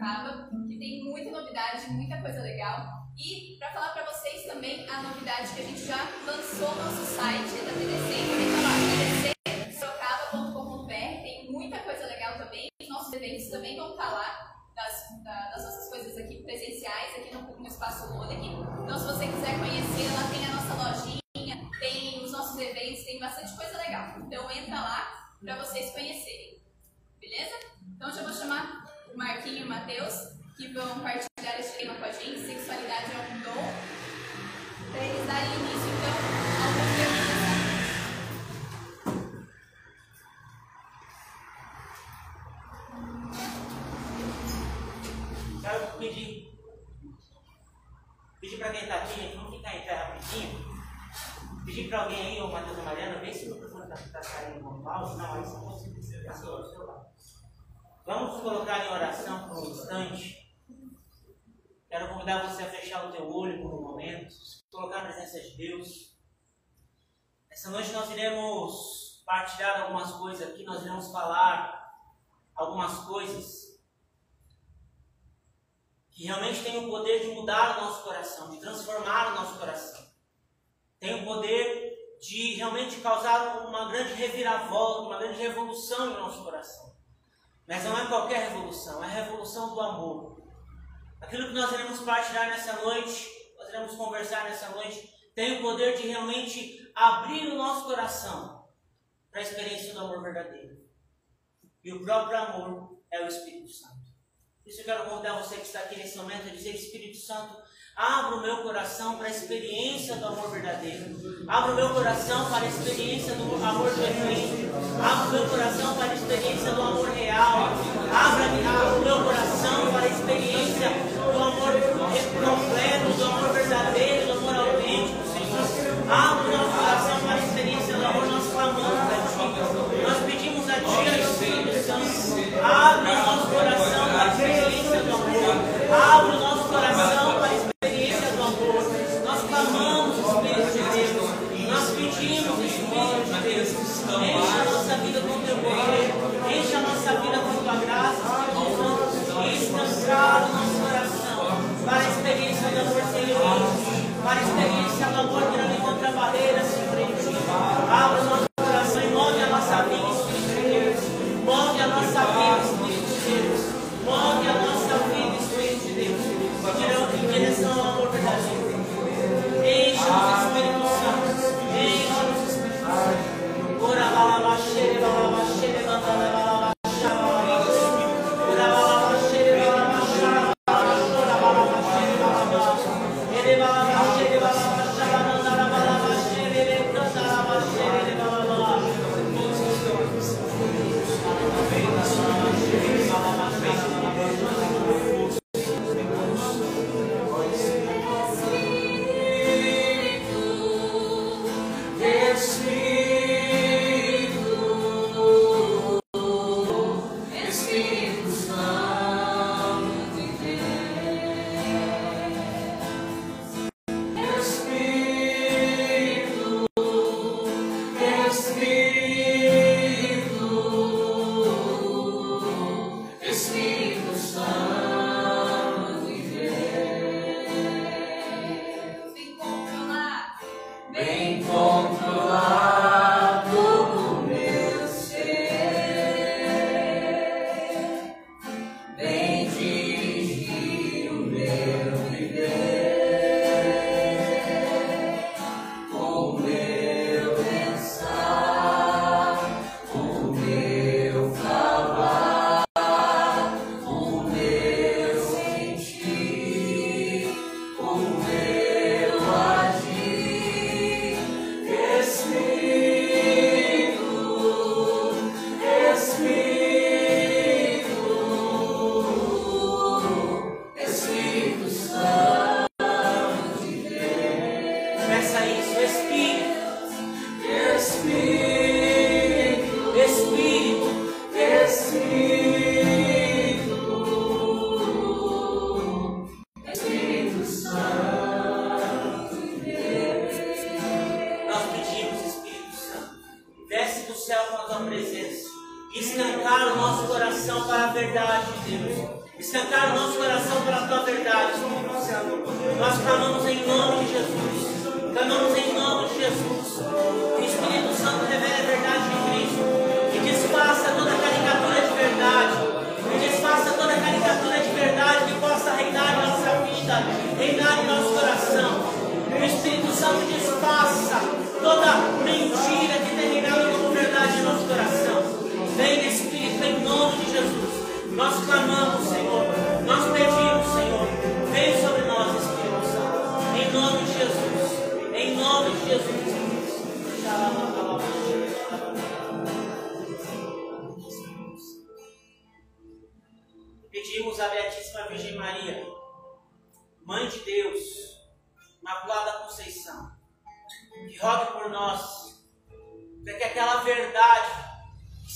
Sorocaba, que tem muita novidade, muita coisa legal. E para falar para vocês também a novidade que a gente já lançou no nosso site da TDC, tá tdcsorocaba.com.br, tem muita coisa legal também. Os nossos eventos também vão estar lá, das, da- das nossas coisas aqui presenciais, aqui no, no Espaço Lodec. Então, se você quiser conhecer, lá tem a nossa lojinha, tem os nossos eventos, tem bastante coisa legal. Então, entra lá para vocês conhecerem. Beleza? Então, já vou chamar Marquinho e Matheus, que vão partilhar oração por um instante. Quero convidar você a fechar o teu olho por um momento, colocar na presença de Deus. Essa noite nós iremos partilhar algumas coisas aqui, nós iremos falar algumas coisas que realmente tem o poder de mudar o nosso coração, de transformar o nosso coração. Tem o poder de realmente causar uma grande reviravolta, uma grande revolução no nosso coração. Mas não é qualquer revolução, é a revolução do amor. Aquilo que nós iremos partilhar nessa noite, nós iremos conversar nessa noite, tem o poder de realmente abrir o nosso coração para a experiência do amor verdadeiro. E o próprio amor é o Espírito Santo. Por isso eu quero convidar você que está aqui nesse momento a dizer, Espírito Santo, abra o meu coração para a experiência do amor verdadeiro. Abra o meu coração para a experiência do amor perfeito. Abra o meu coração para a experiência do amor real. Abra o meu coração para a experiência do amor completo, do amor verdadeiro, do amor autêntico, Senhor. Abra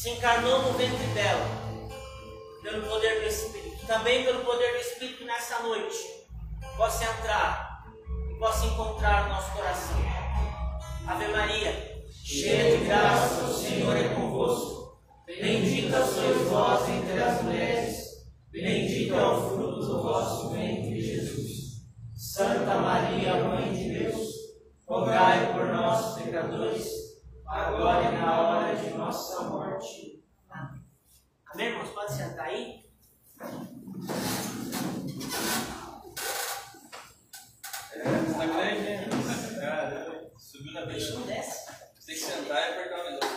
se encarnou no ventre dela, pelo poder do Espírito, também pelo poder do Espírito nessa noite, possa entrar e possa encontrar o nosso coração. Ave Maria, cheia de graça, o Senhor é convosco. Bendita sois vós entre as mulheres, bendito é o fruto do vosso ventre, Jesus. Santa Maria, Mãe de Deus, rogai por nós, pecadores, agora e na hora de nossa morte. Amém. Amém, irmãos? Pode sentar aí? Hein? Caramba, subiu na beira. não desce. Você tem que sentar e apertar o negócio.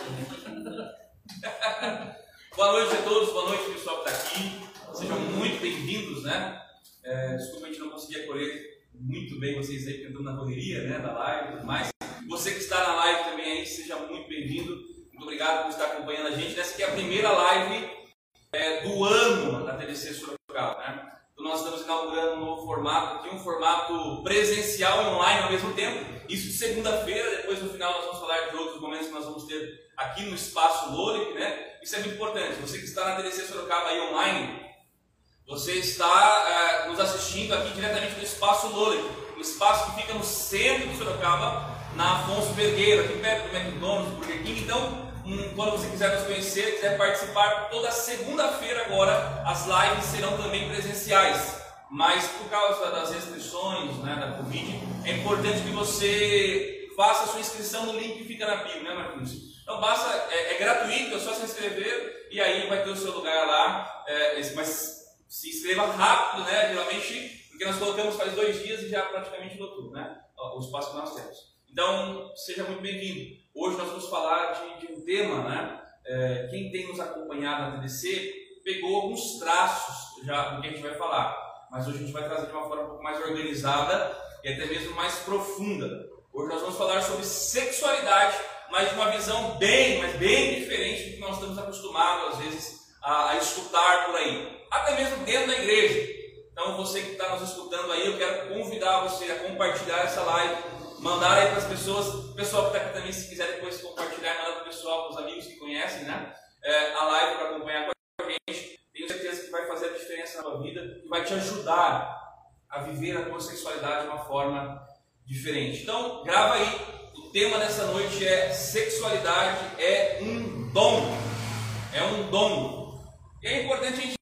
boa noite a todos, boa noite pessoal que está aqui. Sejam muito bem-vindos, né? É, desculpa a gente não conseguir acolher muito bem vocês aí, porque estamos na correria, né? Da live e tudo mais. Você que está na live também aí, seja muito bem-vindo. Muito obrigado por estar acompanhando a gente. Essa aqui é a primeira live é, do ano da TDC Sorocaba, né? Então nós estamos inaugurando um novo formato aqui, um formato presencial e online ao mesmo tempo. Isso de segunda-feira, depois no final nós vamos falar de outros momentos que nós vamos ter aqui no Espaço Loric, né? Isso é muito importante. Você que está na TDC Sorocaba aí online, você está eh, nos assistindo aqui diretamente do Espaço Lolic, um espaço que fica no centro de Sorocaba, na Afonso Vergueiro, aqui perto do McDonald's, Burger King. Então, hum, quando você quiser nos conhecer, quiser participar, toda segunda-feira agora as lives serão também presenciais. Mas por causa das restrições né, da Covid, é importante que você faça a sua inscrição no link que fica na bio, né, Marquinhos? Então basta, é, é gratuito, é só se inscrever e aí vai ter o seu lugar lá. é, mas se inscreva rápido, né? Geralmente, porque nós colocamos faz dois dias e já praticamente lotou, né? O espaço que nós temos. Então, seja muito bem-vindo. Hoje nós vamos falar de, de um tema, né? É, quem tem nos acompanhado na TDC pegou alguns traços já do que a gente vai falar, mas hoje a gente vai trazer de uma forma um pouco mais organizada e até mesmo mais profunda. Hoje nós vamos falar sobre sexualidade, mas de uma visão bem, mas bem diferente do que nós estamos acostumados às vezes a, a escutar por aí, até mesmo dentro da igreja. Então você que está nos escutando aí, eu quero convidar você a compartilhar essa live, mandar aí para as pessoas, o pessoal que está aqui também, se quiser depois compartilhar, mandar para o pessoal, para os amigos que conhecem, né? É, a live para acompanhar com a gente. Tenho certeza que vai fazer a diferença na tua vida e vai te ajudar a viver a tua sexualidade de uma forma diferente. Então, grava aí. O tema dessa noite é sexualidade é um dom. É um dom. E é importante a gente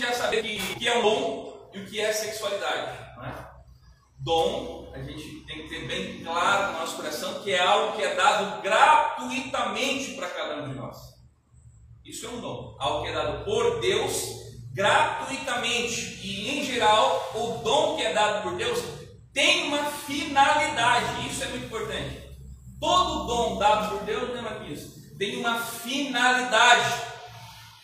já saber que, que é um dom e o que é sexualidade. Não é? Dom, a gente tem que ter bem claro no nosso coração que é algo que é dado gratuitamente para cada um de nós. Isso é um dom. Algo que é dado por Deus gratuitamente. E em geral, o dom que é dado por Deus tem uma finalidade. Isso é muito importante. Todo dom dado por Deus, lembra disso, tem uma finalidade.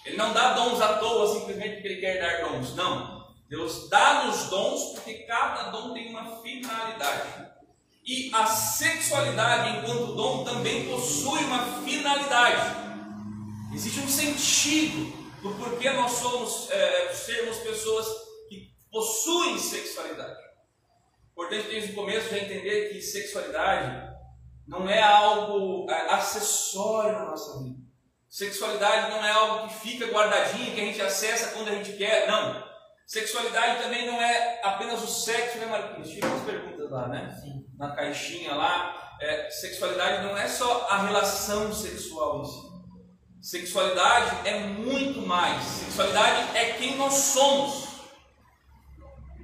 Ele não dá dons à toa simplesmente porque ele quer dar dons. Não. Deus dá-nos dons porque cada dom tem uma finalidade. E a sexualidade, enquanto dom, também possui uma finalidade. Existe um sentido do porquê nós somos, é, sermos pessoas que possuem sexualidade. Importante desde o começo já entender que sexualidade não é algo é, acessório na nossa vida. Sexualidade não é algo que fica guardadinho, que a gente acessa quando a gente quer. Não. Sexualidade também não é apenas o sexo, né, Marquinhos? Tinha umas perguntas lá, né? Sim. Na caixinha lá. É, sexualidade não é só a relação sexual em si. Sexualidade é muito mais. Sexualidade é quem nós somos.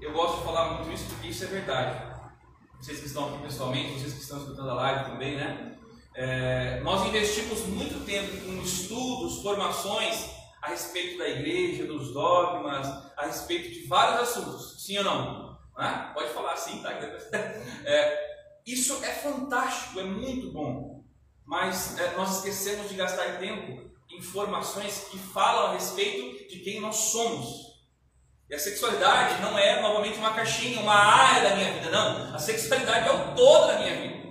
Eu gosto de falar muito isso porque isso é verdade. Vocês que estão aqui pessoalmente, vocês que estão escutando a live também, né? É, nós investimos muito tempo com estudos, formações a respeito da igreja, dos dogmas, a respeito de vários assuntos. Sim ou não? É? Pode falar assim, tá? É, isso é fantástico, é muito bom. Mas é, nós esquecemos de gastar tempo em informações que falam a respeito de quem nós somos. E a sexualidade não é novamente uma caixinha, uma área da minha vida, não. A sexualidade é o todo da minha vida.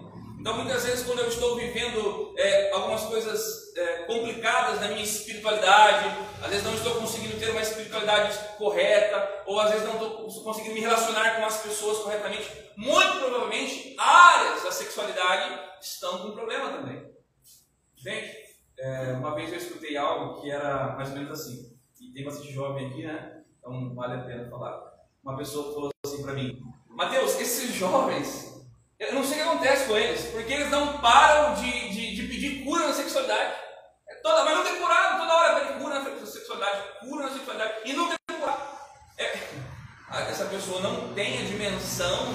Então, muitas vezes, quando eu estou vivendo é, algumas coisas é, complicadas na minha espiritualidade, às vezes não estou conseguindo ter uma espiritualidade correta, ou às vezes não estou conseguindo me relacionar com as pessoas corretamente, muito provavelmente áreas da sexualidade estão com problema também. Gente, é, uma vez eu escutei algo que era mais ou menos assim, e tem bastante jovem aqui, né? Então vale a pena falar. Uma pessoa falou assim para mim: Mateus, esses jovens, eu não sei o que acontece com eles, porque eles não param de, de, de pedir cura na sexualidade. É toda, mas não tem curado, toda hora pede cura na sexualidade, cura na sexualidade, e não tem curado. É, essa pessoa não tem a dimensão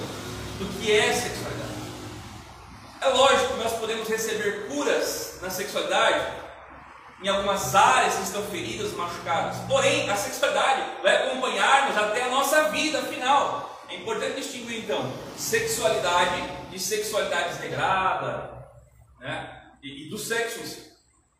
do que é sexualidade. É lógico que nós podemos receber curas na sexualidade em algumas áreas que estão feridas, machucadas. Porém, a sexualidade vai acompanhar-nos até a nossa vida final. É importante distinguir então sexualidade de sexualidade desregrada, né? E, e do sexo em si.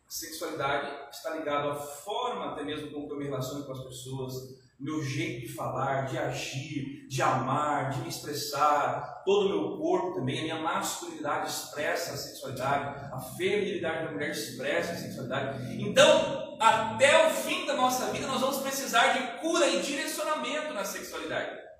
Sexualidade está ligada à forma até mesmo como eu me relaciono com as pessoas, meu jeito de falar, de agir, de amar, de me expressar, todo o meu corpo também, a minha masculinidade expressa a sexualidade, a feminilidade da mulher expressa a sexualidade. Então, até o fim da nossa vida, nós vamos precisar de cura e direcionamento na sexualidade.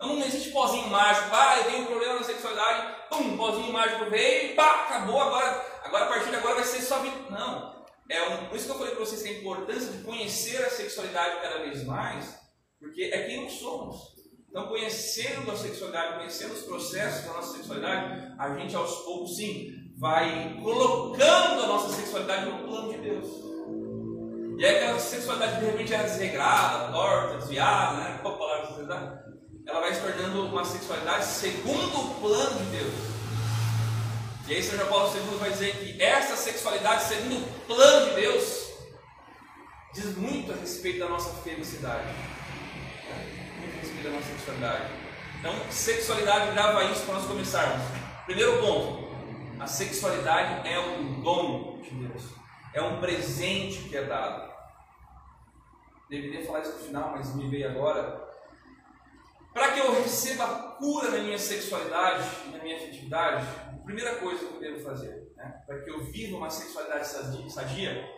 Não existe pozinho mágico, ah, eu tenho um problema na sexualidade, pum, pozinho mágico veio, pá, acabou, agora, agora a partir de agora vai ser só vida. Não. É um, por isso que eu falei para vocês que a importância de conhecer a sexualidade cada vez mais, porque é quem nós somos. Então, conhecendo a sexualidade, conhecendo os processos da nossa sexualidade, a gente aos poucos, sim, vai colocando a nossa sexualidade no plano de Deus. E aí, aquela sexualidade de repente era desregrada, torta, desviada, né? Qual palavra dá? Ela vai se tornando uma sexualidade segundo o plano de Deus. E aí, São João Paulo II vai dizer que essa sexualidade segundo o plano de Deus diz muito a respeito da nossa felicidade da nossa sexualidade. Então, sexualidade grava isso para nós começarmos. Primeiro ponto: a sexualidade é um dom de Deus, é um presente que é dado. Deveria falar isso no final, mas me veio agora. Para que eu receba cura na minha sexualidade e na minha afetividade, a primeira coisa que eu devo fazer, né? para que eu viva uma sexualidade sadia,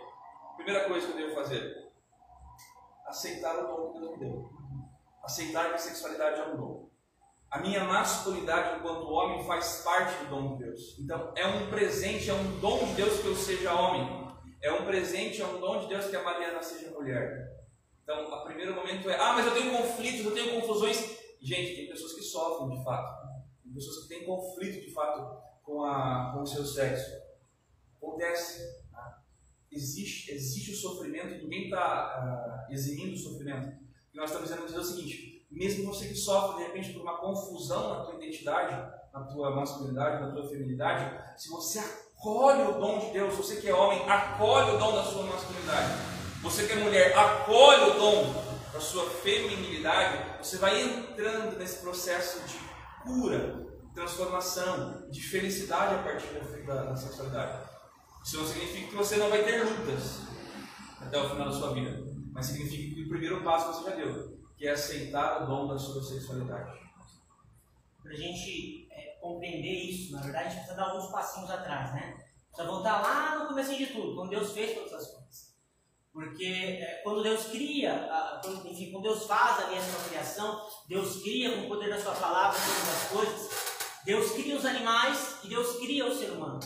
a primeira coisa que eu devo fazer, aceitar o dom que Deus me deu. Aceitar que a sexualidade é um dom. A minha masculinidade enquanto homem faz parte do dom de Deus. Então é um presente, é um dom de Deus que eu seja homem. É um presente, é um dom de Deus que a Mariana seja mulher. Então, o primeiro momento é: ah, mas eu tenho conflitos, eu tenho confusões. Gente, tem pessoas que sofrem de fato. Tem pessoas que têm conflito de fato com, a, com o seu sexo. Acontece. Tá? Existe, existe o sofrimento, ninguém está uh, eximindo o sofrimento. E nós estamos dizendo dizer o seguinte: mesmo você que sofre de repente por uma confusão na tua identidade, na tua masculinidade, na tua feminilidade, se você acolhe o dom de Deus, você que é homem, acolhe o dom da sua masculinidade você que é mulher, acolhe o dom da sua feminilidade, você vai entrando nesse processo de cura, transformação, de felicidade a partir da, da sexualidade. Isso não significa que você não vai ter lutas até o final da sua vida, mas significa que o primeiro passo você já deu, que é aceitar o dom da sua sexualidade. Para a gente é, compreender isso, na verdade, a gente precisa dar alguns passinhos atrás, né? Precisa voltar lá no começo de tudo, quando Deus fez todas as coisas. Porque é, quando Deus cria, enfim, quando Deus faz ali a sua criação, Deus cria com o poder da sua palavra todas as coisas, Deus cria os animais e Deus cria o ser humano.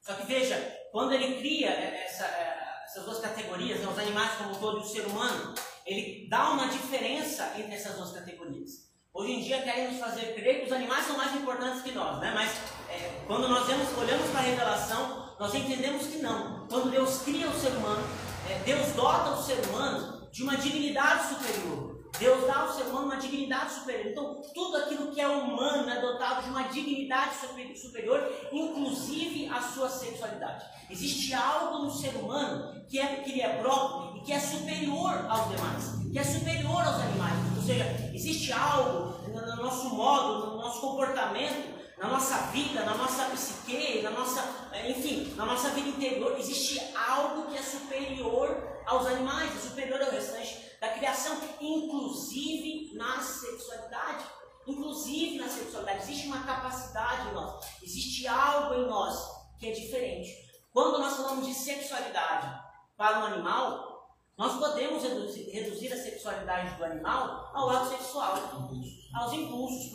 Só que veja, quando ele cria essa, é, essas duas categorias, né, os animais como um todo e o ser humano, ele dá uma diferença entre essas duas categorias. Hoje em dia querem nos fazer crer que os animais são mais importantes que nós, né? mas é, quando nós vemos, olhamos para a revelação, nós entendemos que não. Quando Deus cria o ser humano, é, Deus dota o ser humano de uma dignidade superior. Deus dá ao ser humano uma dignidade superior. Então, tudo aquilo que é humano é dotado de uma dignidade superior, inclusive a sua sexualidade. Existe algo no ser humano que, é, que é próprio e que é superior aos demais, que é superior aos animais. Ou seja, existe algo no nosso modo, no nosso comportamento na nossa vida, na nossa psique, na nossa, é, enfim, na nossa vida interior, existe algo que é superior aos animais, é superior ao restante da criação, inclusive na sexualidade. Inclusive na sexualidade, existe uma capacidade em nós, existe algo em nós que é diferente. Quando nós falamos de sexualidade para um animal, nós podemos reduzir, reduzir, a sexualidade do animal ao ato sexual, aos impulsos,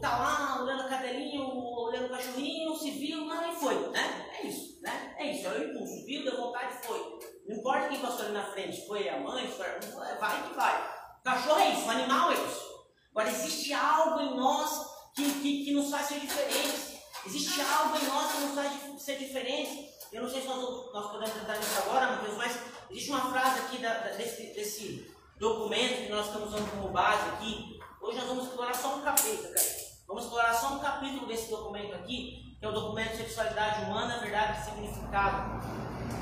tá lá olhando a cadelinha, olhando o cachorrinho, se viu, não, e foi, né? É isso, né? É isso, é o impulso, viu, deu vontade, foi. Não importa quem passou ali na frente, foi a mãe, foi a... vai que vai. Cachorro é isso, o animal é isso. Agora, existe algo em nós que, que, que nos faz ser diferentes. Existe algo em nós que nos faz ser diferentes. Eu não sei se nós, nós podemos entrar nisso agora, Matheus, mas existe uma frase aqui da, da, desse, desse documento que nós estamos usando como base aqui. Hoje nós vamos explorar só um capítulo, cara. Vamos explorar só um capítulo desse documento aqui, que é o documento Sexualidade Humana, Verdade e Significado,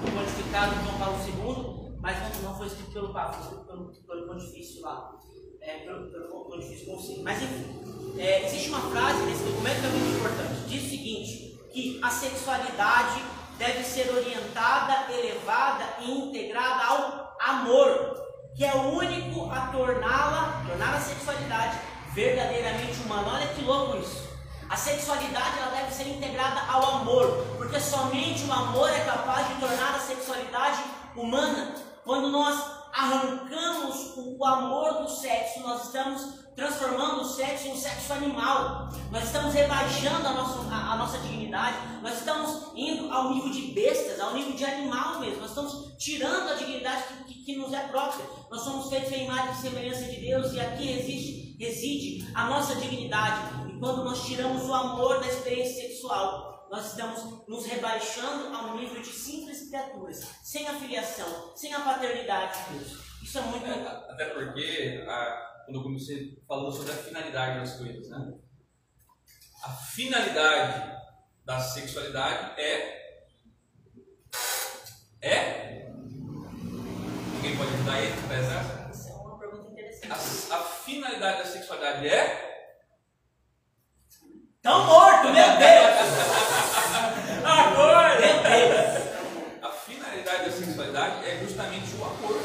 do pontificado João Paulo II, mas não, foi escrito pelo Papa, foi escrito pelo, pontifício lá, é, pelo, pelo pontifício consigo. Mas enfim, é, existe uma frase nesse documento que é muito importante. Diz o seguinte, que a sexualidade deve ser orientada, elevada e integrada ao amor, que é o único a torná-la, tornar a sexualidade verdadeiramente humana. Olha que louco isso. A sexualidade ela deve ser integrada ao amor, porque somente o amor é capaz de tornar a sexualidade humana. Quando nós arrancamos o amor do sexo, nós estamos transformando o sexo em um sexo animal. Nós estamos rebaixando a nossa, a, a, nossa dignidade. Nós estamos indo ao nível de bestas, ao nível de animal mesmo. Nós estamos tirando a dignidade que, que, que nos é própria. Nós somos feitos em imagem e semelhança de Deus e aqui reside, reside a nossa dignidade. E quando nós tiramos o amor da experiência sexual, nós estamos nos rebaixando ao nível de simples criaturas, sem a filiação, sem a paternidade de Deus. Isso é muito. É, até porque a quando eu comecei falando sobre a finalidade das coisas, né? A finalidade da sexualidade é é Ninguém pode ajudar ele para essa? Isso é uma pergunta interessante. A, a finalidade da sexualidade é Tão morto, meu Deus! Agora! Meu Deus! A finalidade da sexualidade é justamente o amor.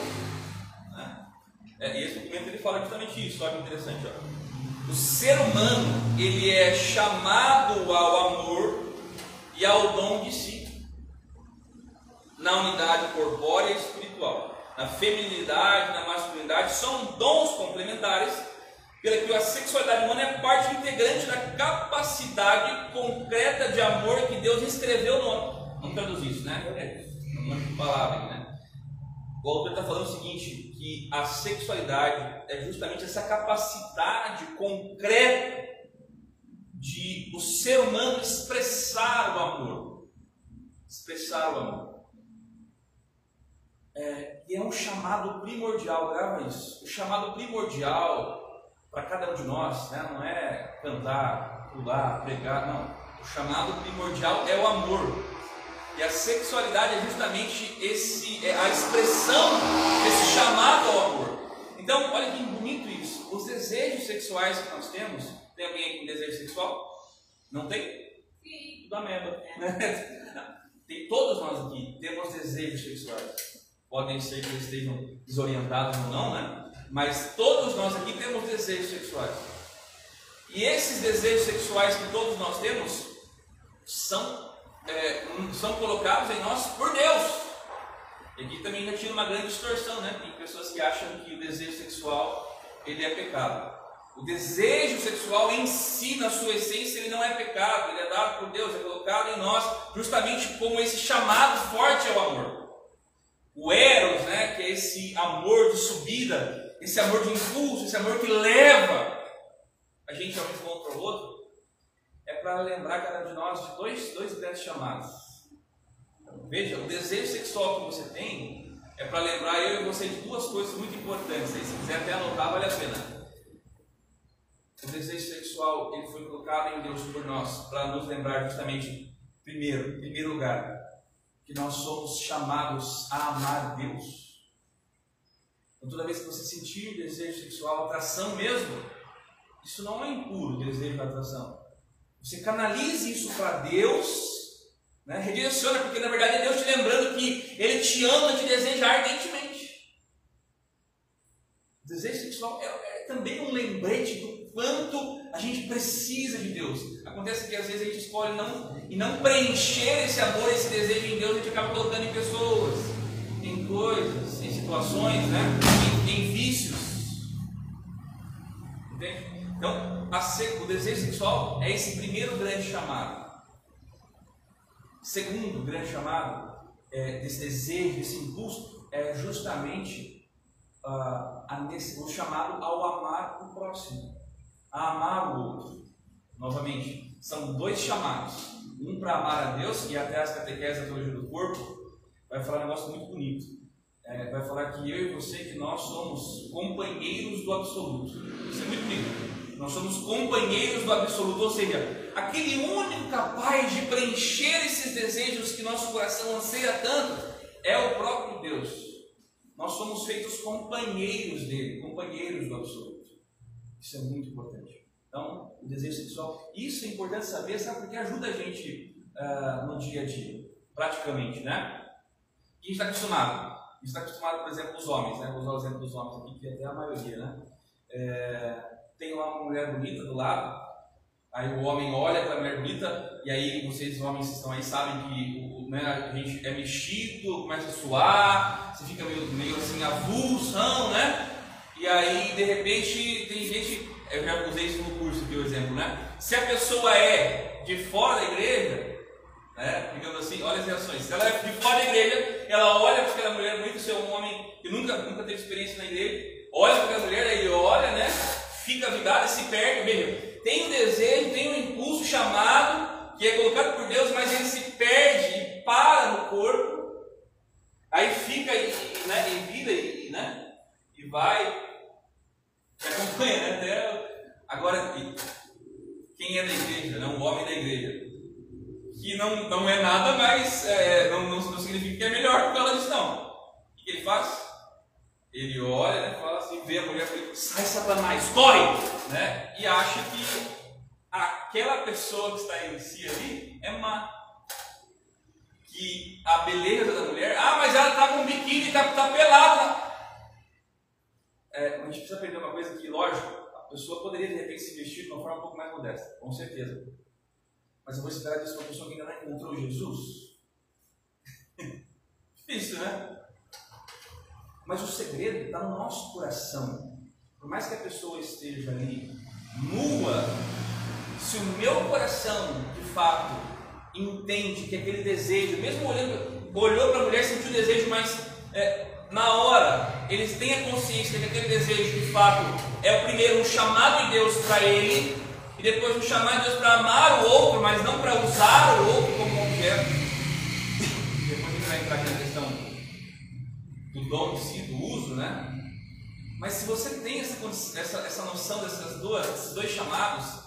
É, e esse documento ele fala justamente isso, olha que interessante. Ó. O ser humano, ele é chamado ao amor e ao dom de si, na unidade corpórea e espiritual, na feminilidade, na masculinidade, são dons complementares, pela que a sexualidade humana é parte integrante da capacidade concreta de amor que Deus escreveu no homem. Vamos traduzir isso, né? É uma palavra, né? O autor está falando o seguinte, que a sexualidade é justamente essa capacidade concreta de o ser humano expressar o amor. Expressar o amor. É, e é um chamado primordial, grava isso. O chamado primordial para cada um de nós né, não é cantar, pular, pregar, não. O chamado primordial é o amor. E a sexualidade é justamente esse, é a expressão desse chamado ao amor. Então, olha que bonito isso. Os desejos sexuais que nós temos, tem alguém com desejo sexual? Não tem? Sim. Tudo ameba. Tem, todos nós aqui temos desejos sexuais. Podem ser que eles estejam desorientados ou não, né? Mas todos nós aqui temos desejos sexuais. E esses desejos sexuais que todos nós temos são é, são colocados em nós por Deus. E aqui também já tinha uma grande distorção, né? Tem pessoas que acham que o desejo sexual ele é pecado. O desejo sexual em si, na sua essência, ele não é pecado, ele é dado por Deus, é colocado em nós, justamente como esse chamado forte ao amor. O Eros, né, que é esse amor de subida, esse amor de impulso, esse amor que leva a gente a um encontro ao outro, é para lembrar cada um de nós de dois, dois grandes chamados. Veja, o desejo sexual que você tem é para lembrar eu e você de duas coisas muito importantes. Aí, se quiser até anotar, vale a pena. O desejo sexual ele foi colocado em Deus por nós para nos lembrar justamente, primeiro, em primeiro lugar, que nós somos chamados a amar Deus. Então, toda vez que você sentir desejo sexual, atração mesmo, isso não é impuro, desejo de atração. Você canalize isso para Deus, né? redireciona, porque na verdade é Deus te lembrando que Ele te ama, te deseja ardentemente. O desejo sexual é, é também um lembrete do quanto a gente precisa de Deus. Acontece que às vezes a gente escolhe não, e não preencher esse amor, esse desejo em Deus, a gente acaba colocando em pessoas, em coisas, situações, né? em, em vícios. Entende? Então, o desejo sexual é esse primeiro grande chamado. Segundo grande chamado é, desse desejo, desse impulso, é justamente uh, a, o chamado ao amar o próximo, a amar o outro. Novamente, são dois chamados. Um para amar a Deus, e até as catequeses da teologia do corpo vai falar um negócio muito bonito. É, vai falar que eu e você, que nós somos companheiros do absoluto. Isso é muito bonito. Nós somos companheiros do absoluto, ou seja, aquele único capaz de preencher esses desejos que nosso coração anseia tanto é o próprio Deus. Nós somos feitos companheiros dele, companheiros do absoluto. Isso é muito importante. Então, o desejo sexual, isso é importante saber, sabe, porque ajuda a gente uh, no dia a dia, praticamente, né? E a gente está acostumado. Está acostumado, por exemplo, os homens, né? Vou usar o exemplo dos homens aqui, que é até a maioria, né? É, tem lá uma mulher bonita do lado, aí o homem olha para a mulher bonita, e aí vocês, homens que estão aí, sabem que o, né, a gente é mexido, começa a suar, você fica meio, meio assim avulsão, né? E aí, de repente, tem gente, eu já usei isso no curso aqui, o exemplo, né? Se a pessoa é de fora da igreja, né? Digamos assim, olha as reações. Se ela é de fora da igreja, ela olha para aquela mulher bonita, se é um homem que nunca, nunca teve experiência na igreja, olha para aquela mulher, aí olha, né? fica vidrado e se perde. Veja, tem um desejo, tem um impulso chamado, que é colocado por Deus, mas ele se perde e para no corpo, aí fica e, né, em vida e, né, e vai, acompanha, né? Até, agora, quem é da igreja, né, um homem da igreja, que não, não é nada, mas é, não, não, não significa que é melhor por causa disso, não. O que ele faz? ele olha né, fala assim, vê a mulher e sai Satanás, corre! Né? E acha que aquela pessoa que está em si ali é má. Que a beleza da mulher, ah, mas ela está com biquíni, está tá pelada. É, a gente precisa aprender uma coisa que, lógico, A pessoa poderia de repente se vestir de uma forma um pouco mais modesta, com certeza. Mas eu vou esperar disso de uma pessoa que ainda não encontrou Jesus. Difícil, né? Mas o segredo está no nosso coração. Por mais que a pessoa esteja ali nua, se o meu coração de fato entende que aquele desejo, mesmo olhando, olhou para a mulher, sentiu o desejo, mas é, na hora eles têm a consciência que aquele desejo de fato é o primeiro um chamado de Deus para ele, e depois um chamado de Deus para amar o outro, mas não para usar o outro como objeto. Depois gente vai entrar aqui na questão do dom de si, do uso, né? Mas se você tem essa, essa, essa noção dessas duas, desses dois chamados,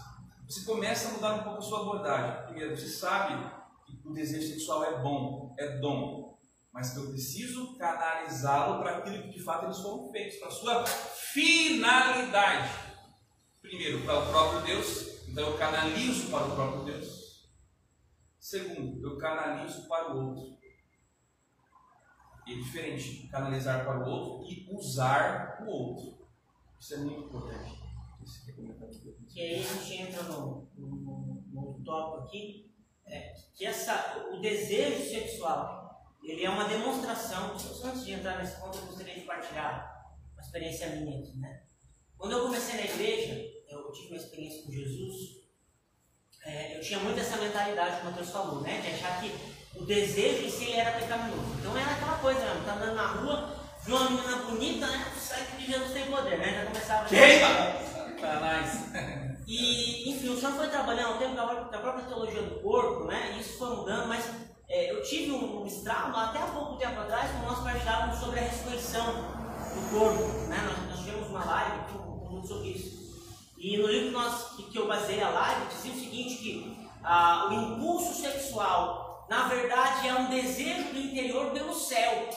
você começa a mudar um pouco a sua abordagem. Primeiro, você sabe que o desejo sexual é bom, é dom, mas que eu preciso canalizá-lo para aquilo que de fato eles foram feitos, para a sua finalidade. Primeiro, para o próprio Deus, então eu canalizo para o próprio Deus. Segundo, eu canalizo para o outro. E é diferente canalizar para o outro e usar o outro. Isso é muito importante. E aí a gente entra no, no, no tópico aqui, é, que essa, o desejo sexual, ele é uma demonstração, antes de entrar nesse ponto eu gostaria de partilhar uma experiência minha aqui, né? Quando eu comecei na igreja, eu tive uma experiência com Jesus, é, eu tinha muito essa mentalidade, como o Matheus falou, né? De achar que o desejo em si era pecaminoso. Então era aquela coisa, né? Tá andando na rua, viu uma menina bonita, né? Sai que Jesus tem poder, né? Já começava. Queima! Satanás. E, enfim, o senhor foi trabalhando ao tempo da, própria teologia do corpo, né? Isso foi mudando, mas é, eu tive um, um estrago até há pouco tempo atrás, quando nós partilhávamos sobre a ressurreição do corpo, né? Nós, nós tivemos uma live muito sobre isso. E no livro que, nós, que, eu baseei a live, dizia o seguinte, que ah, o impulso sexual, na verdade, é um desejo do interior pelo céu,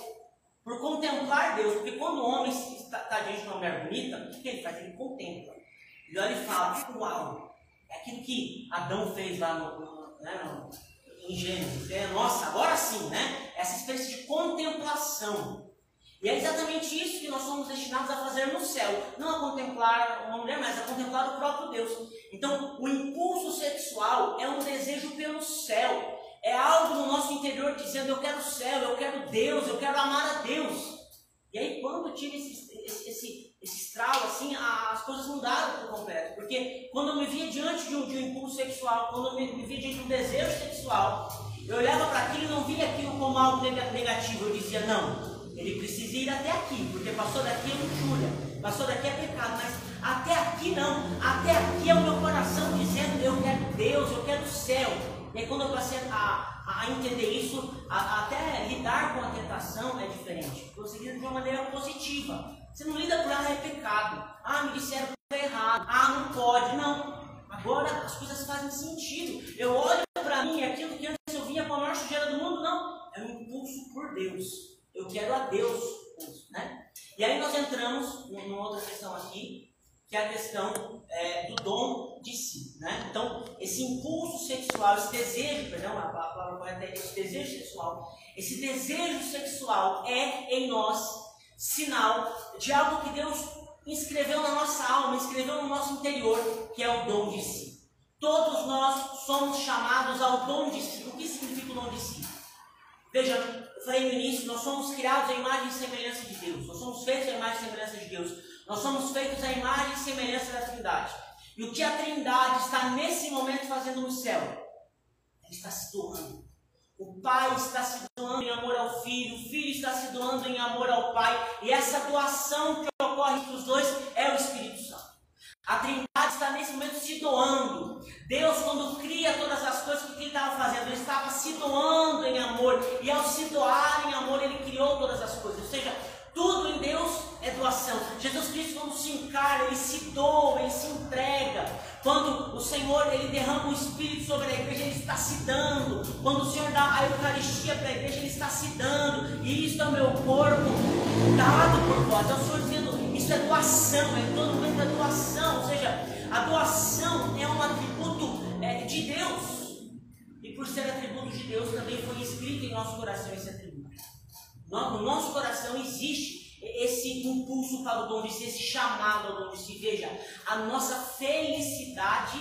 por contemplar Deus. Porque quando o homem está, está diante de uma mulher bonita, o que, ele faz? Ele contempla. E olha e fala, uau, é aquilo que Adão fez lá no, no, né, no, em Gênesis. É, nossa, agora sim, né? Essa espécie de contemplação. E é exatamente isso que nós somos destinados a fazer no céu. Não a contemplar uma mulher, mas a contemplar o próprio Deus. Então, o impulso sexual é um desejo pelo céu. É algo no nosso interior dizendo: Eu quero o céu, eu quero Deus, eu quero amar a Deus. E aí, quando tive esse, esse, esse, esse estralo, assim, as coisas mudaram por completo. Porque quando eu me via diante de um, de um impulso sexual, quando eu me, me via diante de um desejo sexual, eu olhava para aquilo e não via aquilo como algo negativo. Eu dizia: Não, ele precisa ir até aqui, porque passou daqui é luxúria, passou daqui é pecado, mas até aqui não, até aqui é o meu coração dizendo: Eu quero Deus, eu quero o céu. E aí, quando eu passei a, a entender isso, a, até lidar com a tentação é diferente. Você lida de uma maneira positiva. Você não lida por ah, é pecado. Ah, me disseram que é errado. Ah, não pode. Não. Agora as coisas fazem sentido. Eu olho para mim, aquilo que antes eu via com a maior sujeira do mundo, não. É um impulso por Deus. Eu quero a Deus. Né? E aí nós entramos numa outra questão aqui, que é a questão é, do dom de si. Né? Então, esse impulso sexual, esse desejo, perdão, a palavra correta é esse desejo sexual, esse desejo sexual é em nós sinal de algo que Deus inscreveu na nossa alma, inscreveu no nosso interior, que é o dom de si. Todos nós somos chamados ao dom de si. O que significa o dom de si? Veja, eu falei no início, nós somos criados à imagem e semelhança de Deus. Nós somos feitos à imagem e semelhança de Deus. Nós somos feitos à imagem e semelhança da Trindade. E o que a Trindade está nesse momento fazendo no céu? Ele está se doando. O Pai está se doando em amor ao Filho, o Filho está se doando em amor ao Pai, e essa doação que ocorre entre os dois é o Espírito Santo. A Trindade está nesse momento se doando. Deus, quando cria todas as coisas, o que ele estava fazendo? Ele estava se doando em amor, e ao se doar em amor, ele criou todas as coisas. Ou seja, tudo em Deus é doação. Jesus Cristo, quando se encarna, ele se doa, ele se entrega. Quando o Senhor ele derrama o Espírito sobre a igreja, ele está se dando. Quando o Senhor dá a Eucaristia para a igreja, ele está se dando. E isto é o meu corpo dado por vós. É o Senhor dizendo, isso é doação, é todo momento da doação. Ou seja, a doação é um atributo é, de Deus. E por ser atributo de Deus, também foi escrito em nosso coração esse atributo. No nosso coração existe esse impulso para o dom de si, esse chamado ao dom de si. Veja, a nossa felicidade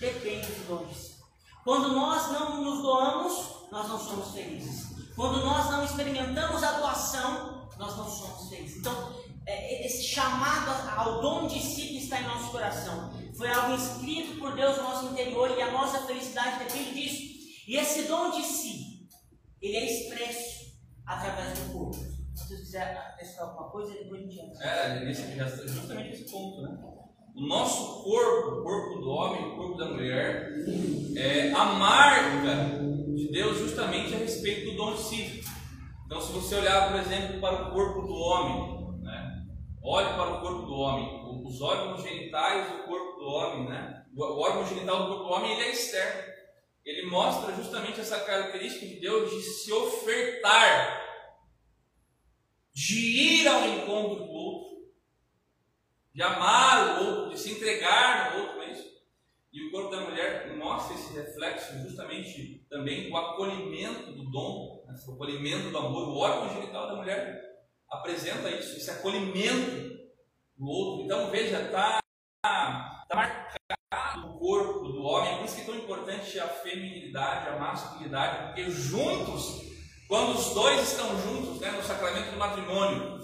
depende do dom de si. Quando nós não nos doamos, nós não somos felizes. Quando nós não experimentamos a doação, nós não somos felizes. Então, é, esse chamado ao dom de si que está em nosso coração foi algo escrito por Deus no nosso interior e a nossa felicidade depende disso. E esse dom de si, ele é expresso através do corpo. Se você quiser acrescentar alguma coisa, depois a gente entra. É, nesse, justamente esse ponto, né? O nosso corpo, o corpo do homem, o corpo da mulher, é a marca de Deus justamente a respeito do dom de si. Então, se você olhar, por exemplo, para o corpo do homem? Olhe para o corpo do homem, os órgãos genitais do corpo do homem, né? o órgão genital do corpo do homem ele é externo. Ele mostra justamente essa característica de Deus de se ofertar, de ir ao encontro do outro, de amar o outro, de se entregar no outro, é isso? E o corpo da mulher mostra esse reflexo justamente também o acolhimento do dom, né? o acolhimento do amor, o órgão genital da mulher apresenta isso, esse acolhimento do outro. Então veja, está tá marcado o corpo do homem, por isso que é tão importante a feminilidade, a masculinidade, porque juntos, quando os dois estão juntos, né, no sacramento do matrimônio,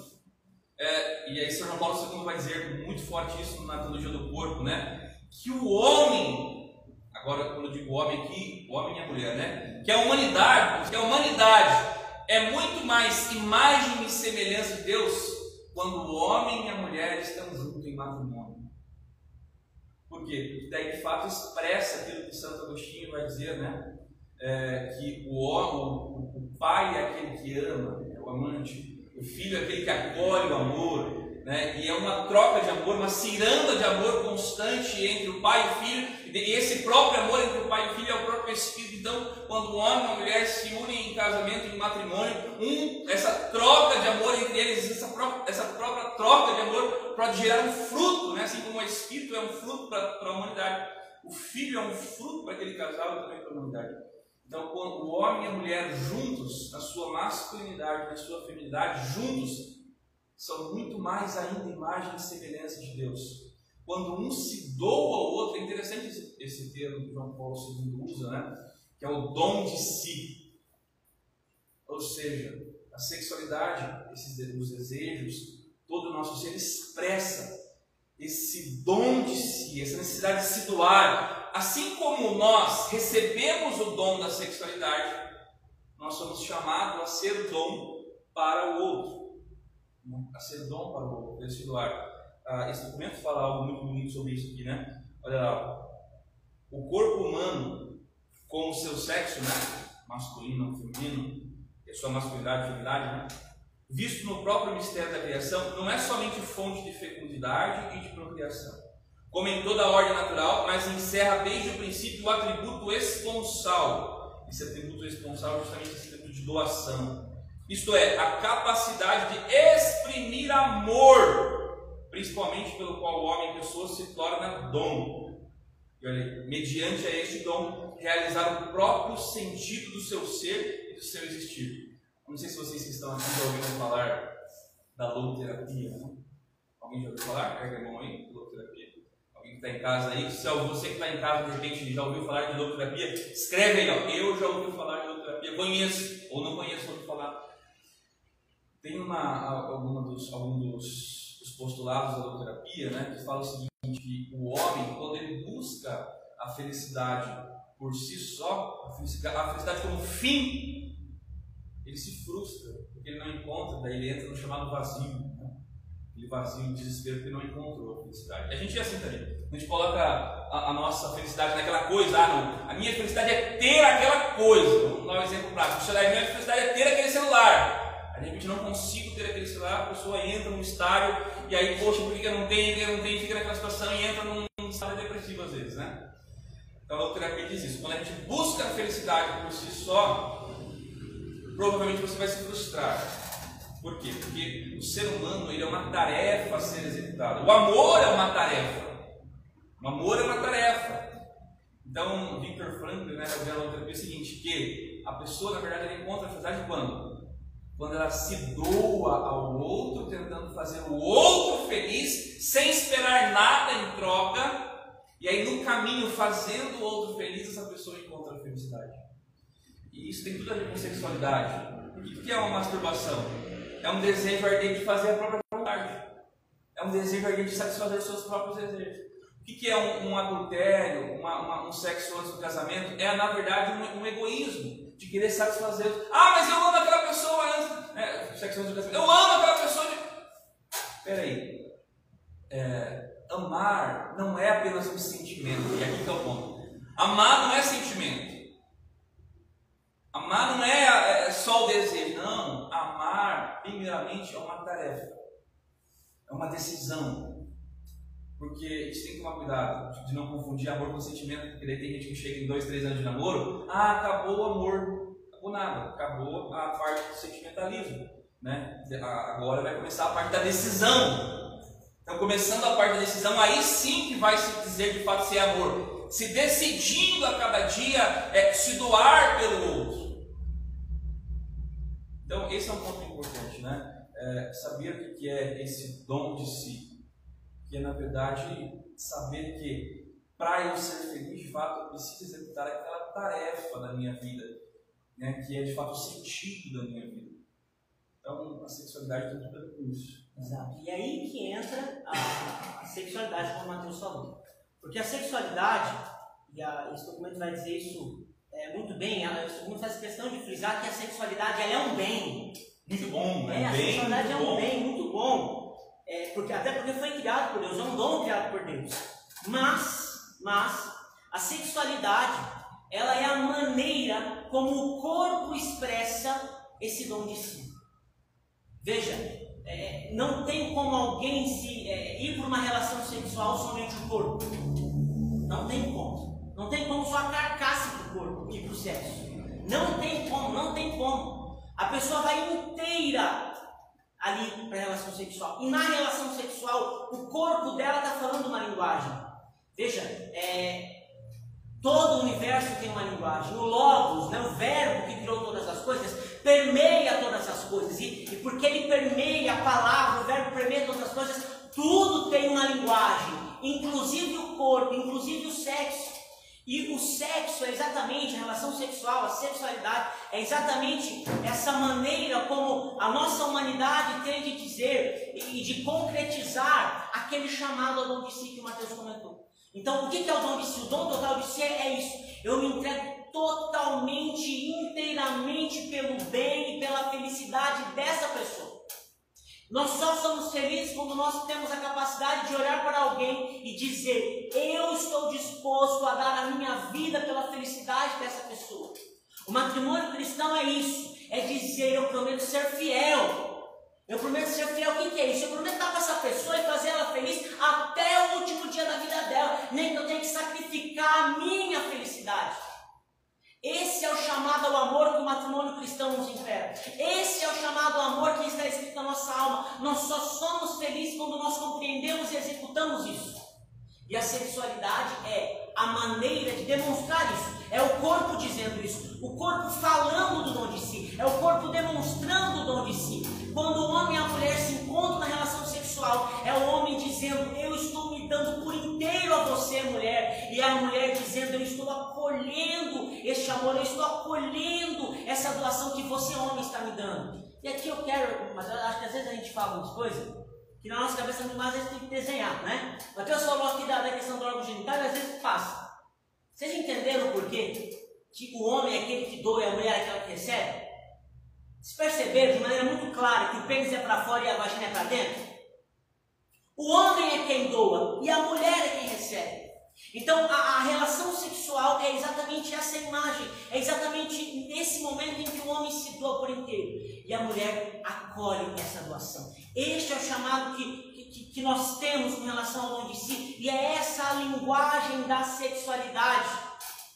é, e aí São João Paulo II vai dizer muito forte isso na teologia do corpo, né, que o homem, agora quando eu digo homem aqui, homem e a mulher, né, que a humanidade, que a humanidade é muito mais imagem e semelhança de Deus quando o homem e a mulher estão juntos em matrimônio. Por quê? Porque daí de fato expressa aquilo que Santo Agostinho vai dizer, né? É, que o, o, o pai é aquele que ama, é o amante, o filho é aquele que acolhe o amor, né? E é uma troca de amor, uma ciranda de amor constante entre o pai e o filho. E esse próprio amor entre o pai e o filho é o próprio Espírito. Então, quando um homem e uma mulher se unem em casamento, em matrimônio, um, essa troca de amor entre eles, essa própria, essa própria troca de amor pode gerar um fruto, né? assim como o Espírito é um fruto para a humanidade. O filho é um fruto para aquele casal e também para a humanidade. Então, quando o homem e a mulher juntos, na sua masculinidade, na sua feminidade, juntos, são muito mais ainda imagem e semelhança de Deus. Quando um se doa ao outro, é interessante esse, termo que João Paulo II usa, né? que é o dom de si. Ou seja, a sexualidade, esses os desejos, todo o nosso ser expressa esse dom de si, essa necessidade de se doar. Assim como nós recebemos o dom da sexualidade, nós somos chamados a ser dom para o outro a ser dom para o outro, esse doar. Ah, esse documento fala algo muito bonito sobre isso aqui, né? Olha lá, o corpo humano, com o seu sexo, né? Masculino, feminino, e sua masculinidade e feminidade, né? Visto no próprio mistério da criação, não é somente fonte de fecundidade e de procriação, como em toda a ordem natural, mas encerra desde o princípio o atributo esponsal. Esse atributo esponsal é justamente esse atributo de doação isto é, a capacidade de exprimir amor, principalmente pelo qual o homem pessoa se torna dom. E olha, mediante a este dom, realizar o próprio sentido do seu ser e do seu existir. Não sei se vocês que estão aqui já ouviram falar da logoterapia. Né? Alguém já ouviu falar? Pega a mão aí, logoterapia. Alguém que está em casa aí, se é você que está em casa de repente já ouviu falar de logoterapia, escreve aí, ó. eu já ouvi falar de logoterapia, conheço ou não conheço, ouvi falar. Tem uma, alguma dos, algum dos postulados da logoterapia né, que fala o seguinte, que o homem, quando ele busca a felicidade por si só, a felicidade, a felicidade como fim, ele se frustra, porque ele não encontra, daí ele entra no chamado vazio. Né? Aquele vazio, desespero, porque não encontrou a felicidade. A gente é assim também. A gente coloca a, a nossa felicidade naquela coisa, ah, não, a minha felicidade é ter aquela coisa. Vamos dar um exemplo prático. A minha felicidade é ter aquele celular de repente não consigo ter aquele celular, a pessoa entra num estágio e aí, poxa, por que eu não tenho, eu não tenho, fica naquela situação e entra num estado depressivo às vezes, né? Então a terapia diz isso. Quando a gente busca a felicidade por si só, provavelmente você vai se frustrar. Por quê? Porque o ser humano ele é uma tarefa a ser executada. O amor é uma tarefa. O amor é uma tarefa. Então, Victor Franklin né, vai dizer na terapia o seguinte, que a pessoa, na verdade, ela encontra a felicidade quando? Quando ela se doa ao outro, tentando fazer o outro feliz, sem esperar nada em troca, e aí no caminho, fazendo o outro feliz, essa pessoa encontra a felicidade. E isso tem tudo a ver com sexualidade. O que é uma masturbação? É um desejo ardente de fazer a própria vontade. É um desejo ardente de satisfazer os seus próprios desejos. O que é um, um adultério, uma, uma, um sexo antes do casamento? É, na verdade, um, um egoísmo de querer satisfazer. Ah, mas eu amo aquela pessoa antes. É. Eu amo aquela pessoa. De... Peraí. É, amar não é apenas um sentimento. E aqui que é o ponto. Amar não é sentimento. Amar não é, é só o desejo. Não. Amar, primeiramente, é uma tarefa. É uma decisão. Porque a gente tem que tomar cuidado de não confundir amor com sentimento, porque daí tem gente que chega em dois, três anos de namoro, ah, acabou o amor, acabou nada, acabou a parte do sentimentalismo, né? Agora vai começar a parte da decisão. Então, começando a parte da decisão, aí sim que vai se dizer de fato se é amor. Se decidindo a cada dia é, se doar pelo outro. Então, esse é um ponto importante, né? É, saber o que é esse dom de si que é, na verdade, saber que para eu ser feliz, de fato, eu preciso executar aquela tarefa da minha vida, né, que é, de fato, o sentido da minha vida. Então, a sexualidade tem tudo a ver com isso. Exato. E aí que entra a, a sexualidade, como o Matheus falou. Porque a sexualidade, e a, esse documento vai dizer isso é, muito bem, ela, esse documento faz questão de frisar que a sexualidade ela é um bem. Muito bom, É, é, a bem, sexualidade é um bom. bem muito bom. É, porque, até porque foi criado por Deus, é um dom criado por Deus. Mas, mas, a sexualidade, ela é a maneira como o corpo expressa esse dom de si. Veja, é, não tem como alguém se é, ir para uma relação sexual somente o corpo. Não tem como. Não tem como só a carcaça do corpo ir para o sexo. Não tem como, não tem como. A pessoa vai inteira ali para a relação sexual. E na relação sexual, o corpo dela está falando uma linguagem. Veja, é, todo o universo tem uma linguagem. O Logos, né, o verbo que criou todas as coisas, permeia todas as coisas. E, e porque ele permeia a palavra, o verbo permeia todas as coisas, tudo tem uma linguagem. Inclusive o corpo, inclusive o sexo. E o sexo é exatamente, a relação sexual, a sexualidade, é exatamente essa maneira como a nossa humanidade tem de dizer e de concretizar aquele chamado ao dom de si que o Mateus comentou. Então, o que é o dom de si? O dom total de si é isso. Eu me entrego totalmente, inteiramente pelo bem e pela felicidade dessa pessoa. Nós só somos felizes quando nós temos a capacidade de olhar para alguém e dizer: Eu estou disposto a dar a minha vida pela felicidade dessa pessoa. O matrimônio cristão é isso: é dizer, eu prometo ser fiel. Eu prometo ser fiel. O que, que é isso? Eu prometo estar com essa pessoa e fazer ela feliz até o último dia da vida dela, nem que eu tenha que sacrificar a minha felicidade. Esse é o chamado ao amor que o matrimônio cristão nos impera. Esse é o chamado ao amor que está escrito na nossa alma. Nós só somos felizes quando nós compreendemos e executamos isso. E a sexualidade é a maneira de demonstrar isso. É o corpo dizendo isso. O corpo falando do dom de si. É o corpo demonstrando o dom de si. Quando o homem e a mulher se encontram na relação sexual, é o homem dizendo: Eu estou me dando por inteiro a você, mulher. E a mulher dizendo: Eu estou acolhendo este amor, eu estou acolhendo essa doação que você, homem, está me dando. E aqui eu quero, mas eu acho que às vezes a gente fala umas coisas que na nossa cabeça muito mais a gente tem que desenhar, né? Mateus falou aqui da, da questão do órgão genital e às vezes passa. Vocês entenderam por quê? Que o homem é aquele que doa e a mulher é aquela que recebe? Vocês perceberam de maneira muito clara que o pênis é para fora e a vagina é para dentro? O homem é quem doa e a mulher é quem recebe. Então a, a, relação sexual é exatamente essa imagem, é exatamente nesse momento em que o homem se doa por inteiro e a mulher acolhe essa doação. Este é o chamado que, que, que nós temos com relação ao dom de si e é essa a linguagem da sexualidade.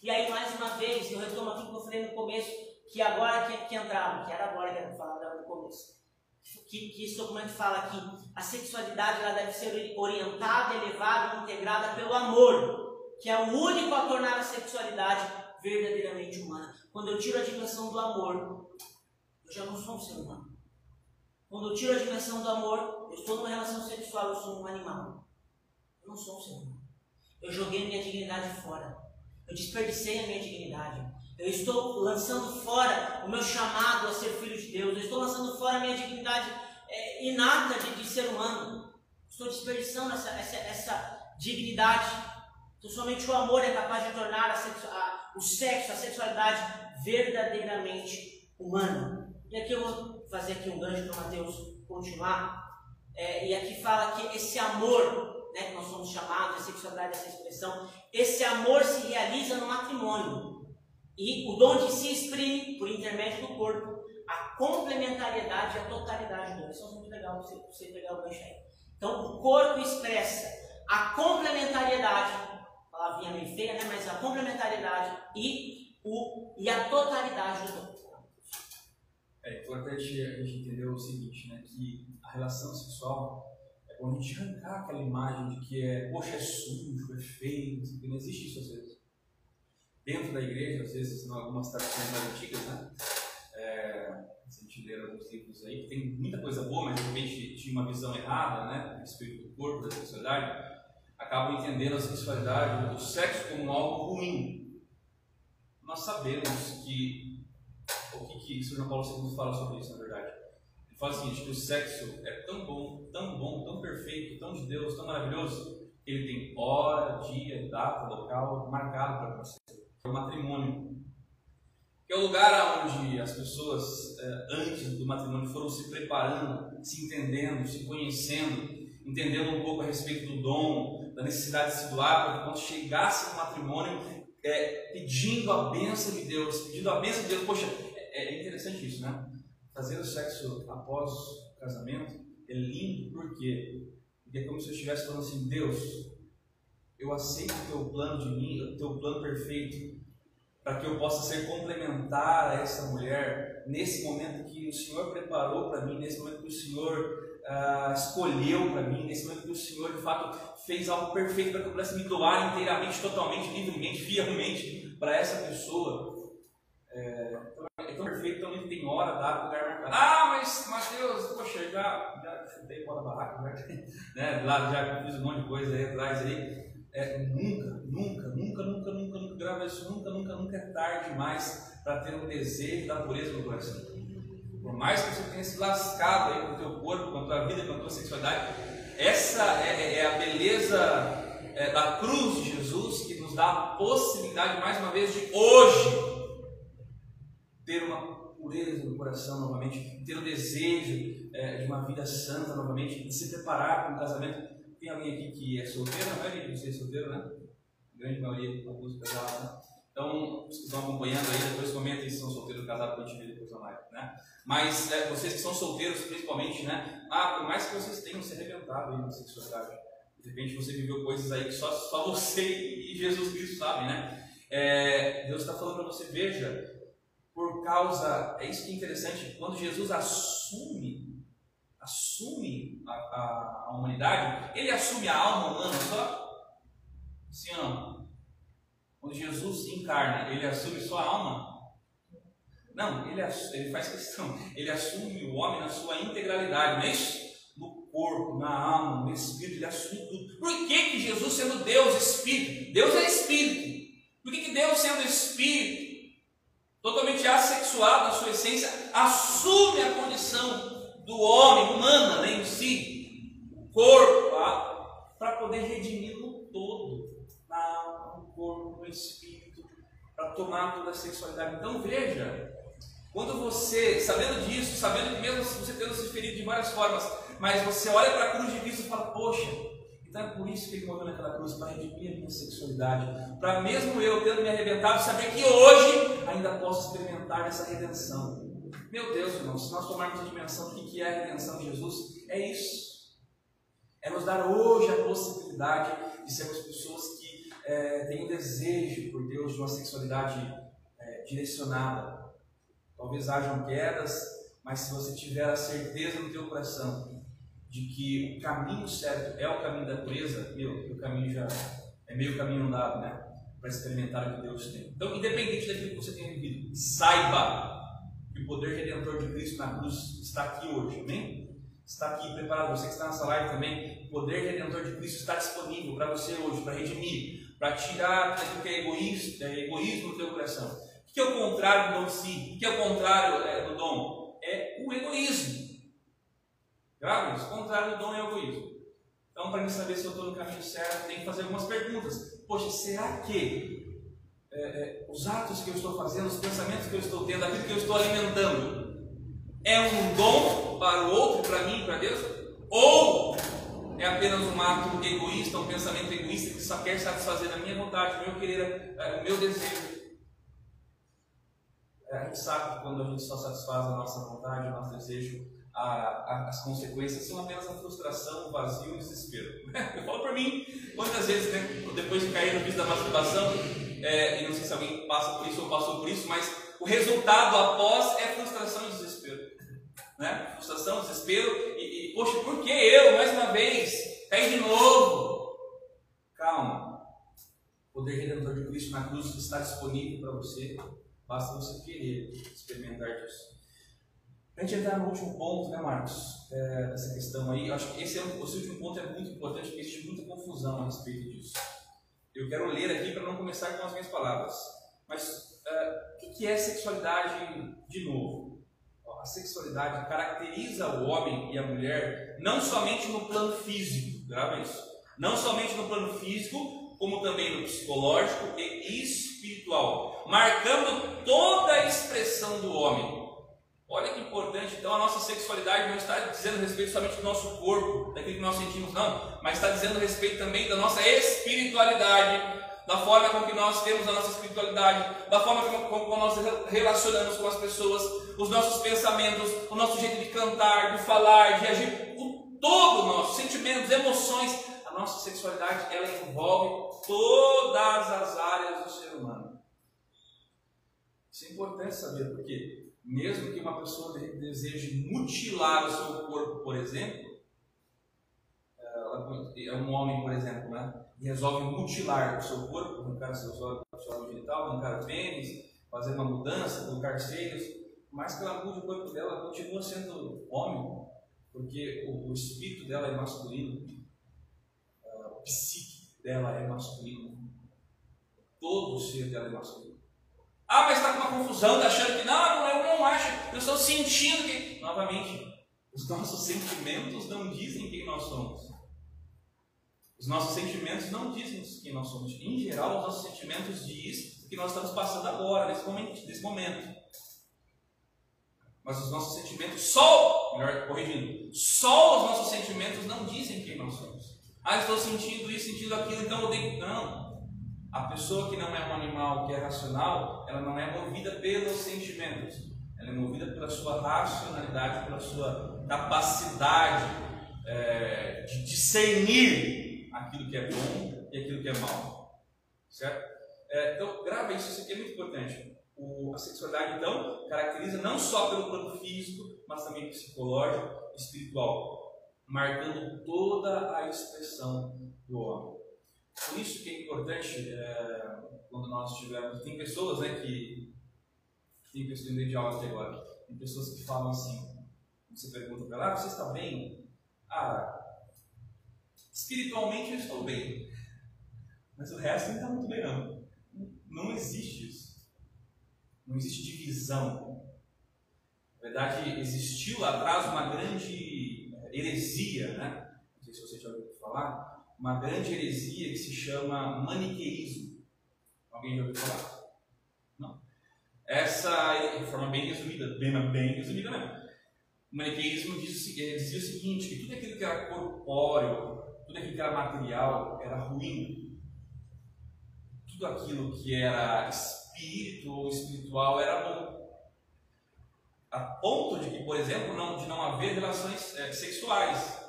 E aí, mais uma vez, eu retomo aquilo que eu falei no começo, que agora que, que entrava, que era agora que eu falava no começo. Que, que esse documento fala que a sexualidade ela deve ser orientada, elevada, integrada pelo amor, que é o único a tornar a sexualidade verdadeiramente humana. Quando eu tiro a dimensão do amor, eu já não sou um ser humano. Quando eu tiro a dimensão do amor, eu estou numa relação sexual, eu sou um animal. Eu não sou um ser humano. Eu joguei minha dignidade fora. Eu desperdicei a minha dignidade. Eu estou lançando fora o meu chamado a ser filho de Deus. Eu estou lançando fora a minha dignidade é, inata de, de, ser humano. Estou desperdiçando essa, essa, essa dignidade. Então, somente o amor é capaz de tornar a a, o sexo, a sexualidade verdadeiramente humana. E aqui eu vou fazer aqui um gancho para Mateus continuar. É, e aqui fala que esse amor, né, que nós somos chamados, a sexualidade, essa expressão, esse amor se realiza no matrimônio. E o dom de se exprime por intermédio do corpo, a complementariedade e a totalidade do homem. Isso é muito legal você, você pegar o gancho aí. Então, o corpo expressa a complementariedade, palavrinha meio feia, né? mas a complementariedade e, o, e a totalidade do dom. É importante a gente entender o seguinte, né? que a relação sexual é bom a gente arrancar aquela imagem de que é, poxa, é sujo, é feio, não existe isso às vezes dentro da igreja, às vezes em algumas tradições mais antigas, né? É, a gente ler alguns livros aí, que tem muita coisa boa, mas de repente tinha uma visão errada, né? A respeito do corpo, da sexualidade, acabam entendendo a sexualidade, o sexo como algo ruim. Nós sabemos que, o que, que São João Paulo II fala sobre isso, na verdade? Ele fala o seguinte, que o sexo é tão bom, tão bom, tão perfeito, tão de Deus, tão maravilhoso, que ele tem hora, dia, data, local marcado para acontecer o matrimônio, que é o lugar onde as pessoas, eh, antes do matrimônio, foram se preparando, se entendendo, se conhecendo, entendendo um pouco a respeito do dom, da necessidade de se doar, para que quando chegasse no matrimônio, é, pedindo a bênção de Deus, pedindo a bênção de Deus. Poxa, é, é interessante isso, né? Fazer o sexo após o casamento é lindo, por quê? Porque é como se eu estivesse falando assim, Deus, eu aceito o teu plano de mim, o teu plano perfeito, para que eu possa ser complementar a essa mulher nesse momento que o Senhor preparou para mim, nesse momento que o Senhor ah, escolheu para mim, nesse momento que o Senhor de fato fez algo perfeito para que eu pudesse me doar inteiramente, totalmente, livremente, fielmente para essa pessoa. É, é tão perfeito, então ele tem hora, data, lugar marcado. Ah, mas Mateus, poxa, já, já chutei fora da barraca, né, lá, já fiz um monte de coisa aí atrás aí é, nunca, nunca, nunca, nunca, nunca, nunca, grava isso, nunca, nunca, nunca é tarde demais para ter um desejo da pureza no coração. Por mais que você tenha se lascado aí com o teu corpo, com a tua vida, com a tua sexualidade, essa é, é, é a beleza é, da cruz de Jesus que nos dá a possibilidade, mais uma vez, de hoje ter uma pureza no coração novamente, ter o desejo é, de uma vida santa novamente, de se preparar para um casamento tem alguém aqui que é solteiro? A maioria de vocês é solteiro, né? A grande maioria, alguns casados, né? Então, os que estão acompanhando aí, depois comentem se são solteiros casados para a gente ver depois na live, né? Mas é, vocês que são solteiros, principalmente, né? Ah, por mais que vocês tenham se arrebentado aí na sexualidade, de repente você viveu coisas aí que só, só você e Jesus Cristo sabem, né? É, Deus está falando para você, veja, por causa, é isso que é interessante, quando Jesus assume assume a, a, a, humanidade, ele assume a alma humana só? Sim ou não? Quando Jesus encarna, ele assume só a alma? Não, ele, ele faz questão, ele assume o homem na sua integralidade, não é isso? No corpo, na alma, no espírito, ele assume tudo. Por que, que Jesus, sendo Deus, Espírito, Deus é Espírito, por que, que Deus, sendo Espírito, totalmente assexuado na sua essência, assume a condição do homem, humana né, em si, o corpo, tá? para poder redimir no todo, na alma, no corpo, no espírito, para tomar toda a sexualidade. Então veja, quando você, sabendo disso, sabendo que mesmo você tendo se ferido de várias formas, mas você olha para a cruz de Cristo e fala, poxa, então é por isso que ele morreu naquela cruz, para redimir a minha sexualidade. Para mesmo eu tendo me arrebentado, saber que hoje ainda posso experimentar essa redenção. Meu Deus, irmãos, se nós tomarmos a dimensão do que é a redenção de Jesus, é isso. É nos dar hoje a possibilidade de sermos pessoas que é, têm um desejo por Deus de uma sexualidade é, direcionada. Talvez hajam quedas, mas se você tiver a certeza no teu coração de que o caminho certo é o caminho da pureza, meu, o caminho já é meio caminho andado, né? Para experimentar o que Deus tem. Então, independente daquilo que você tenha vivido, saiba que o poder redentor de Cristo na cruz está aqui hoje, amém? está aqui preparado, você que está nessa live também, o poder redentor de Cristo está disponível para você hoje, para redimir, para tirar aquilo que é egoísmo, é egoísmo do teu coração. O que é o contrário do dom? O que é o contrário é, do dom? É o egoísmo. Grave o contrário do dom é o egoísmo. Então, para mim saber se eu estou no caminho certo, tem que fazer algumas perguntas. Poxa, será que é, é, os atos que eu estou fazendo, os pensamentos que eu estou tendo, aquilo que eu estou alimentando, é um dom para o outro, para mim, para Deus? Ou é apenas um ato egoísta, um pensamento egoísta que só quer satisfazer a minha vontade, o meu querer, é, o meu desejo? É, a gente sabe que quando a gente só satisfaz a nossa vontade, o nosso desejo, a, a, as consequências são apenas a frustração, o vazio e o desespero. Eu falo por mim, quantas vezes, né, depois de cair no vício da masturbação, é, e não sei se alguém passa por isso ou passou por isso, mas o resultado após é frustração e desespero né? Frustração, desespero e, e, poxa, por que eu, mais uma vez, caí de novo? Calma. O poder redentor de Cristo na cruz está disponível para você, basta você querer experimentar disso. Para a gente entrar no último ponto, né, Marcos, é, dessa questão aí, eu acho que esse, é, esse último ponto é muito importante, porque existe muita confusão a respeito disso. Eu quero ler aqui para não começar com as minhas palavras. Mas uh, o que é sexualidade de novo? a sexualidade caracteriza o homem e a mulher não somente no plano físico, grava isso, não somente no plano físico, como também no psicológico e espiritual, marcando toda a expressão do homem. Olha que importante, então a nossa sexualidade não está dizendo respeito somente do nosso corpo, daquilo que nós sentimos, não, mas está dizendo respeito também da nossa espiritualidade, da forma com que nós temos a nossa espiritualidade, da forma com, com, nós relacionamos com as pessoas, os nossos pensamentos, o nosso jeito de cantar, de falar, de agir, o todo nosso, sentimentos, emoções, a nossa sexualidade, ela envolve todas as áreas do ser humano. Isso é importante saber, porque mesmo que uma pessoa deseje mutilar o seu corpo, por exemplo, é um homem, por exemplo, né? e resolve mutilar o seu corpo, arrancar seus órgãos genital, arrancar o pênis, fazer uma mudança, colocar seios, mas que ela mude o corpo dela, continua sendo homem, porque o, o espírito dela é masculino, uh, o psique dela é masculino, todo o ser dela é masculino. Ah, mas está com uma confusão, está achando que não, eu não acho, eu estou sentindo que. Novamente, os nossos sentimentos não dizem quem nós somos. Os nossos sentimentos não dizem quem nós somos. Em geral, os nossos sentimentos dizem o que nós estamos passando agora, nesse momento. Nesse momento. Mas os nossos sentimentos, só, melhor corrigindo, só os nossos sentimentos não dizem quem nós somos. Ah, estou sentindo isso, sentindo aquilo, então eu tenho. Não. A pessoa que não é um animal, que é racional, ela não é movida pelos sentimentos. Ela é movida pela sua racionalidade, pela sua capacidade é, de discernir aquilo que é bom e aquilo que é mal. Certo? É, então, grava isso, isso aqui é muito importante. O, a sexualidade, então, caracteriza não só pelo plano físico, mas também psicológico e espiritual, marcando toda a expressão do homem. Por isso que é importante, é, quando nós estivermos. Tem pessoas né, que. Tem pessoas meio de aula até agora. Tem pessoas que falam assim. Você pergunta para ela, ah, você está bem? Ah, Espiritualmente eu estou bem. Mas o resto não está muito bem, não. Não existe isso. Não existe divisão. Na verdade, existiu lá atrás uma grande heresia, né? Não sei se você já ouviu falar. Uma grande heresia que se chama maniqueísmo. Alguém já ouviu falar? Não? Essa, de forma bem resumida, bem, bem resumida mesmo. O maniqueísmo dizia, dizia o seguinte: que tudo aquilo que era corpóreo, tudo aquilo que era material era ruim. Tudo aquilo que era espírito ou espiritual era bom. A ponto de que, por exemplo, não, de não haver relações é, sexuais,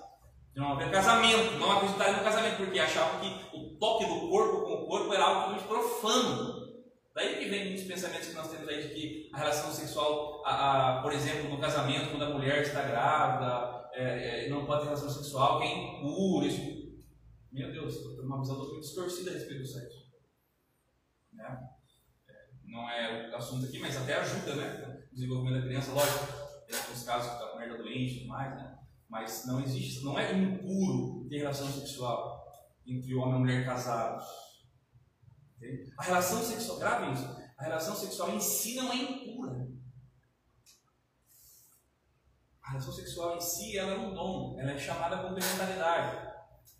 não haver casamento, não acreditar no casamento, porque achavam que o toque do corpo com o corpo era algo muito profano. Daí que vem muitos pensamentos que nós temos aí de que a relação sexual, a, a, por exemplo, no casamento, quando a mulher está grávida, é, é, não pode ter relação sexual, que é impuro, isso. Meu Deus, estou tendo uma visão totalmente distorcida a respeito do sexo. Né? É, não é o assunto aqui, mas até ajuda, né? O desenvolvimento da criança, lógico. Tem alguns casos com merda doente e tudo mais, né? Mas não existe, não é impuro ter relação sexual entre homem e mulher casados. Entende? A relação sexual, gravem isso, a relação sexual em si não é impura. A relação sexual em si ela é um dom, ela é chamada complementaridade.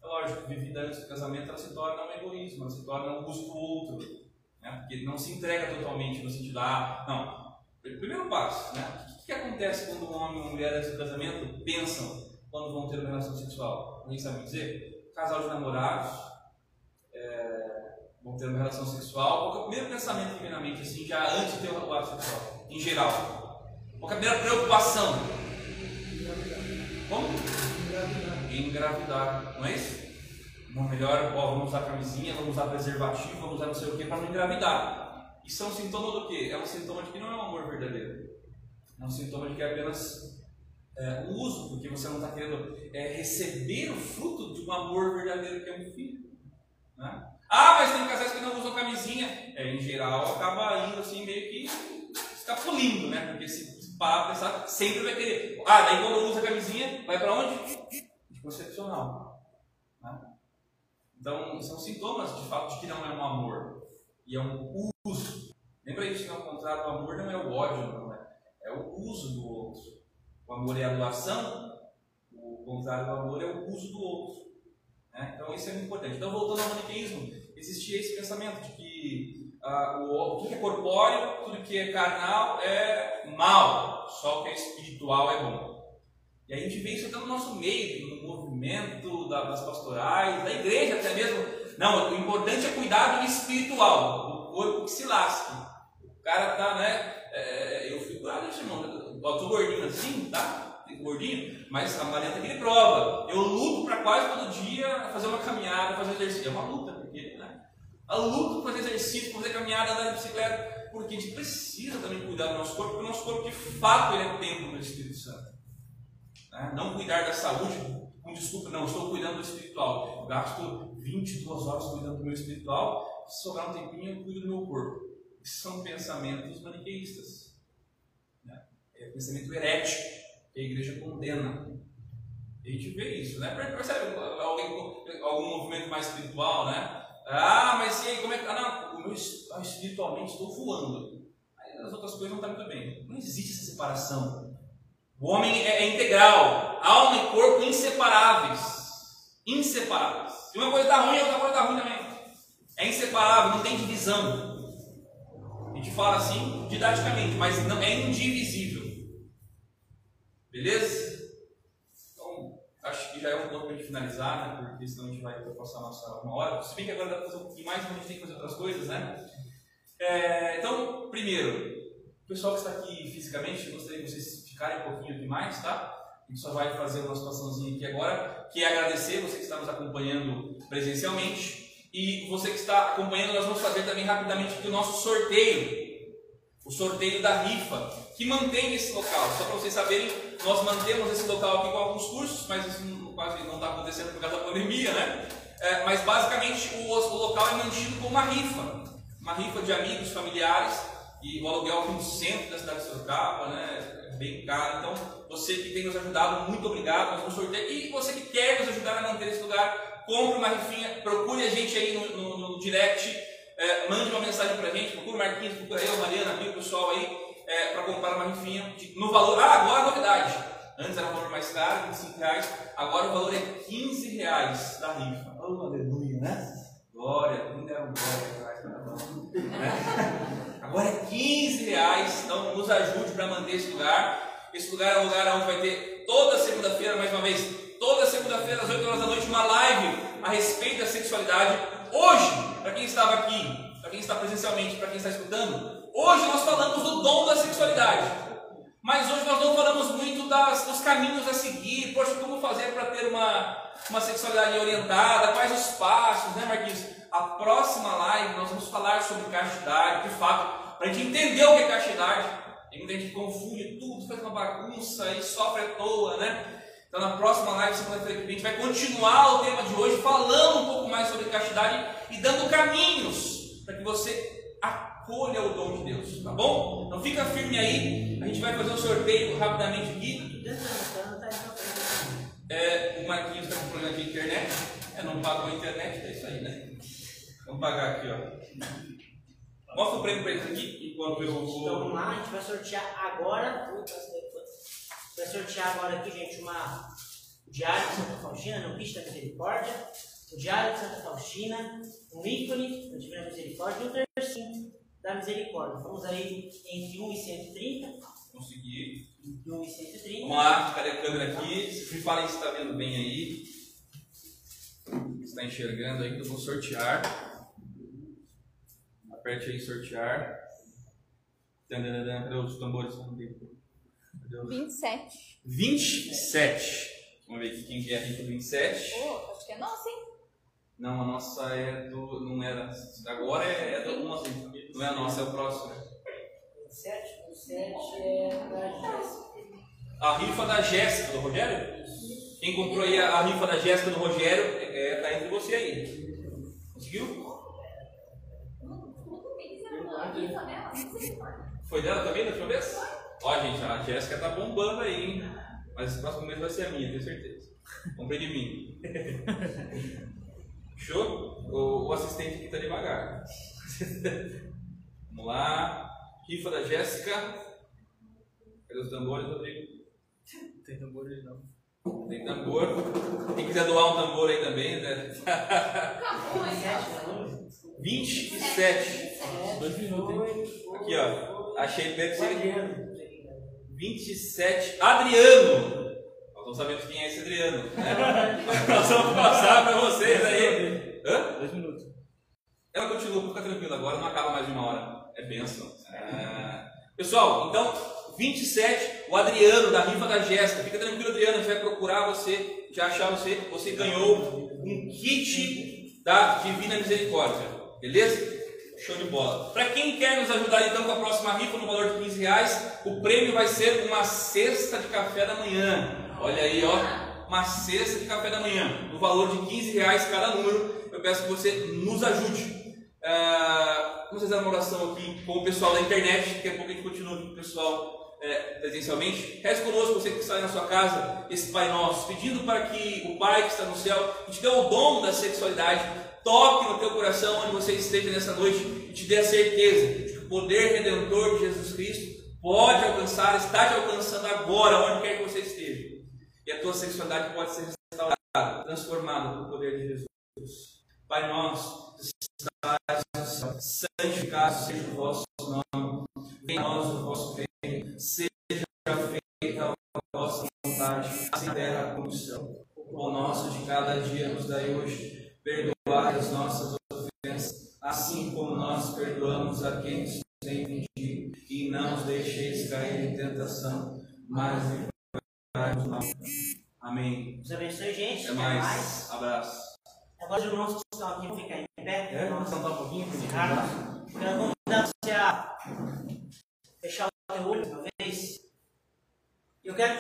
É lógico, vivida antes do casamento, ela se torna um egoísmo, ela se torna um do outro. Né? Porque não se entrega totalmente no sentido, ah, não. Primeiro passo, né? Que, que acontece quando um homem e uma mulher antes do casamento pensam quando vão ter uma relação sexual? Alguém sabe dizer? Casal de namorados, é, vão ter uma relação sexual. Qual é o primeiro pensamento que vem na mente, assim, já antes de ter um ato sexual? Em geral. Qual é a primeira preocupação? Como? Engravidar, não é isso? Uma melhor, ó, vamos usar camisinha, vamos usar preservativo, vamos usar não sei o que para não engravidar. É um sintoma do quê? É um sintoma de que não é um amor verdadeiro. É um sintoma de que é apenas é, o uso, porque você não está querendo é, receber o fruto de um amor verdadeiro que é um filho. Né? Ah, mas tem casais que não usam camisinha. É, em geral, acaba indo assim meio que escapulindo, né? Porque se parar pensar, sempre vai querer. Ah, daí quando usa camisinha, vai para onde? Anticoncepcional. Né? Então, são sintomas de fato de que não é um amor. E é um uso. Lembra isso que ao contrário do amor não é o ódio, é? O uso do outro. O amor é a doação, o contrário do amor é o uso do outro. Né? Então, isso é muito importante. Então, voltando ao maniqueísmo, existia esse pensamento de que ah, o, o que é corpóreo, tudo que é carnal é mal, só o que é espiritual é bom. E a gente vê isso até no nosso meio, no movimento das pastorais, da igreja até mesmo. Não, o importante é cuidar do espiritual, do corpo que se lasque. O cara tá, né? É, eu ah, deixa irmão, eu tô gordinho assim, tá? Gordinho, mas a Maria tá aquele prova. Eu luto para quase todo dia fazer uma caminhada, fazer exercício. É uma luta, porque, né? A luta para fazer exercício, fazer caminhada, andar de bicicleta, porque a gente precisa também cuidar do nosso corpo, porque o nosso corpo de fato ele é templo do Espírito Santo. Né? Não cuidar da saúde com desculpa, não, estou cuidando do espiritual. Eu gasto 22 horas cuidando do meu espiritual, se sobrar um tempinho eu cuido do meu corpo. São pensamentos maniqueístas. É pensamento herético, que a igreja condena. A gente vê isso, né? Percebe alguém, algum movimento mais espiritual, né? Ah, mas e aí, como é que. Ah, não, o meu espiritualmente estou voando. Aí as outras coisas não estão muito bem. Não existe essa separação. O homem é, é integral, alma e corpo inseparáveis. Inseparáveis. Se uma coisa está ruim, a outra coisa está ruim também. É inseparável, não tem divisão. A gente fala assim didaticamente, mas não é indivisível. Beleza? Então, acho que já é um ponto para a gente finalizar, né? Porque senão a gente vai passar a nossa uma hora. Se bem que agora dá para fazer um pouquinho mais, mas a gente tem que fazer outras coisas, né? É, então, primeiro, o pessoal que está aqui fisicamente, eu gostaria que vocês ficarem um pouquinho aqui mais, tá? A gente só vai fazer uma situaçãozinha aqui agora, que é agradecer você que está nos acompanhando presencialmente. E você que está acompanhando, nós vamos fazer também rapidamente aqui o nosso sorteio. O sorteio da rifa, que mantém esse local. Só para vocês saberem, nós mantemos esse local aqui com alguns cursos, mas isso quase não está acontecendo por causa da pandemia, né? É, mas basicamente o, o local é mantido com uma rifa. Uma rifa de amigos, familiares, e o aluguel aqui no centro da cidade de Sorocaba, né? bem caro. Então, você que tem nos ajudado, muito obrigado. Nós vamos sortear. E você que quer nos ajudar a manter esse lugar, compre uma rifinha, procure a gente aí no, no, no direct, é, mande uma mensagem pra gente, procure o Marquinhos, procure eu, Mariana, aqui, o pessoal aí, é, para comprar uma rifinha de, no valor. Ah, agora a novidade. Antes era um valor mais caro, 25 reais, agora o valor é 15 reais da rifa. Oh, aleluia, né? Glória, ainda era um glória, né? Agora é 15 reais, então nos ajude para manter esse lugar. Esse lugar é um lugar onde vai ter toda segunda-feira, mais uma vez, toda segunda-feira às 8 horas da noite, uma live a respeito da sexualidade. Hoje, para quem estava aqui, para quem está presencialmente, para quem está escutando, hoje nós falamos do dom da sexualidade. Mas hoje nós não falamos muito das, dos caminhos a seguir, poxa, como fazer para ter uma, uma sexualidade orientada, quais os passos, né, Marquinhos? a próxima live nós vamos falar sobre castidade, de fato, para a gente entender o que é castidade. Tem gente que confunde tudo, faz uma bagunça e sofre à toa, né? Então na próxima live, segunda-feira que a gente vai continuar o tema de hoje, falando um pouco mais sobre castidade e dando caminhos para que você acolha o dom de Deus, tá bom? Então fica firme aí, a gente vai fazer um sorteio rapidamente aqui. É, o Marquinhos está com problema de internet. É, não pagou a internet, é isso aí, né? Vamos pagar aqui, ó. Mostra o prêmio para eles aqui, enquanto eu Então vamos vou. lá, a gente vai sortear agora. Vai sortear agora aqui, gente, uma o Diário de Santa Faustina, no Bicho da Misericórdia. O Diário de Santa Faustina, um ícone da Divina Misericórdia e um tercinho da Misericórdia. Vamos aí entre 1 e 130. Consegui. Entre 1 e 130. Vamos lá, cadê a câmera aqui? Me falem se está vendo bem aí. Se está enxergando aí, que eu vou sortear. Aperte aí, sortear. Cadê os tambores? Cadê os... 27. 27. Vamos ver aqui quem que é a rifa do 27. Pô, acho que é nossa, hein? Não, a nossa é do. Não era. Agora é, é do nosso. Não é a nossa, é o próximo. 7, o 7 é da Jéssica. A rifa da Jéssica, do Rogério? Quem comprou aí a, a rifa da Jéssica do Rogério, é, é, tá entre você aí. Conseguiu? Foi dela também da última vez? Ó, gente, a Jéssica tá bombando aí, hein? Mas o próximo mês vai ser a minha, tenho certeza. Comprei de mim. Show? O, o assistente aqui tá devagar. Vamos lá. Rifa da Jéssica. Cadê os tambores, Rodrigo? Tem tambores não. Tem tambor. Quem quiser doar um tambor aí também, né? Acabou, hein? 27. Dois minutos? Aqui, ó. Achei ser 27. Adriano! Estamos sabendo quem é esse Adriano. Né? Nós vamos passar para vocês aí. Hã? Dois minutos. Ela continua, fica tranquila, agora não acaba mais de uma hora. É bênção. Ah, Pessoal, então, 27, o Adriano, da rifa da Jéssica. Fica tranquilo, Adriano, a gente vai procurar você, já achar você. Você ganhou um kit da Divina Misericórdia. Beleza? Show de bola. Para quem quer nos ajudar então com a próxima rifa no valor de 15 reais, o prêmio vai ser uma cesta de café da manhã. Olha aí, ó. Uma cesta de café da manhã, no valor de 15 reais cada número. Eu peço que você nos ajude. Ah, vamos fazer uma oração aqui com o pessoal da internet. Daqui a pouco a gente continua com o pessoal é, presencialmente. Reze conosco, você que está na sua casa, esse Pai Nosso, pedindo para que o Pai que está no céu te dê o dom da sexualidade, toque no teu coração onde você esteja nessa noite e te dê a certeza de que o poder redentor de Jesus Cristo pode alcançar, está te alcançando agora, onde quer que você esteja. E a tua sexualidade pode ser restaurada, transformada pelo poder de Jesus. Pai nosso, estás céu, santificado seja o vosso nome, venha a nós o vosso reino, seja feita a vossa vontade, assim terra como no céu. O pão nosso de cada dia nos dai hoje, perdoai as nossas ofensas, assim como nós perdoamos a quem nos tem pedido, e não os deixeis cair em tentação, mas do mal. Amém. Deus abençoe, gente. Até mais. Abraço. Agora os irmãos que estão aqui vão ficar em pé. É, vamos sentar um pouquinho, vamos ficar. Quero convidar você a fechar o teu olho uma vez. Eu quero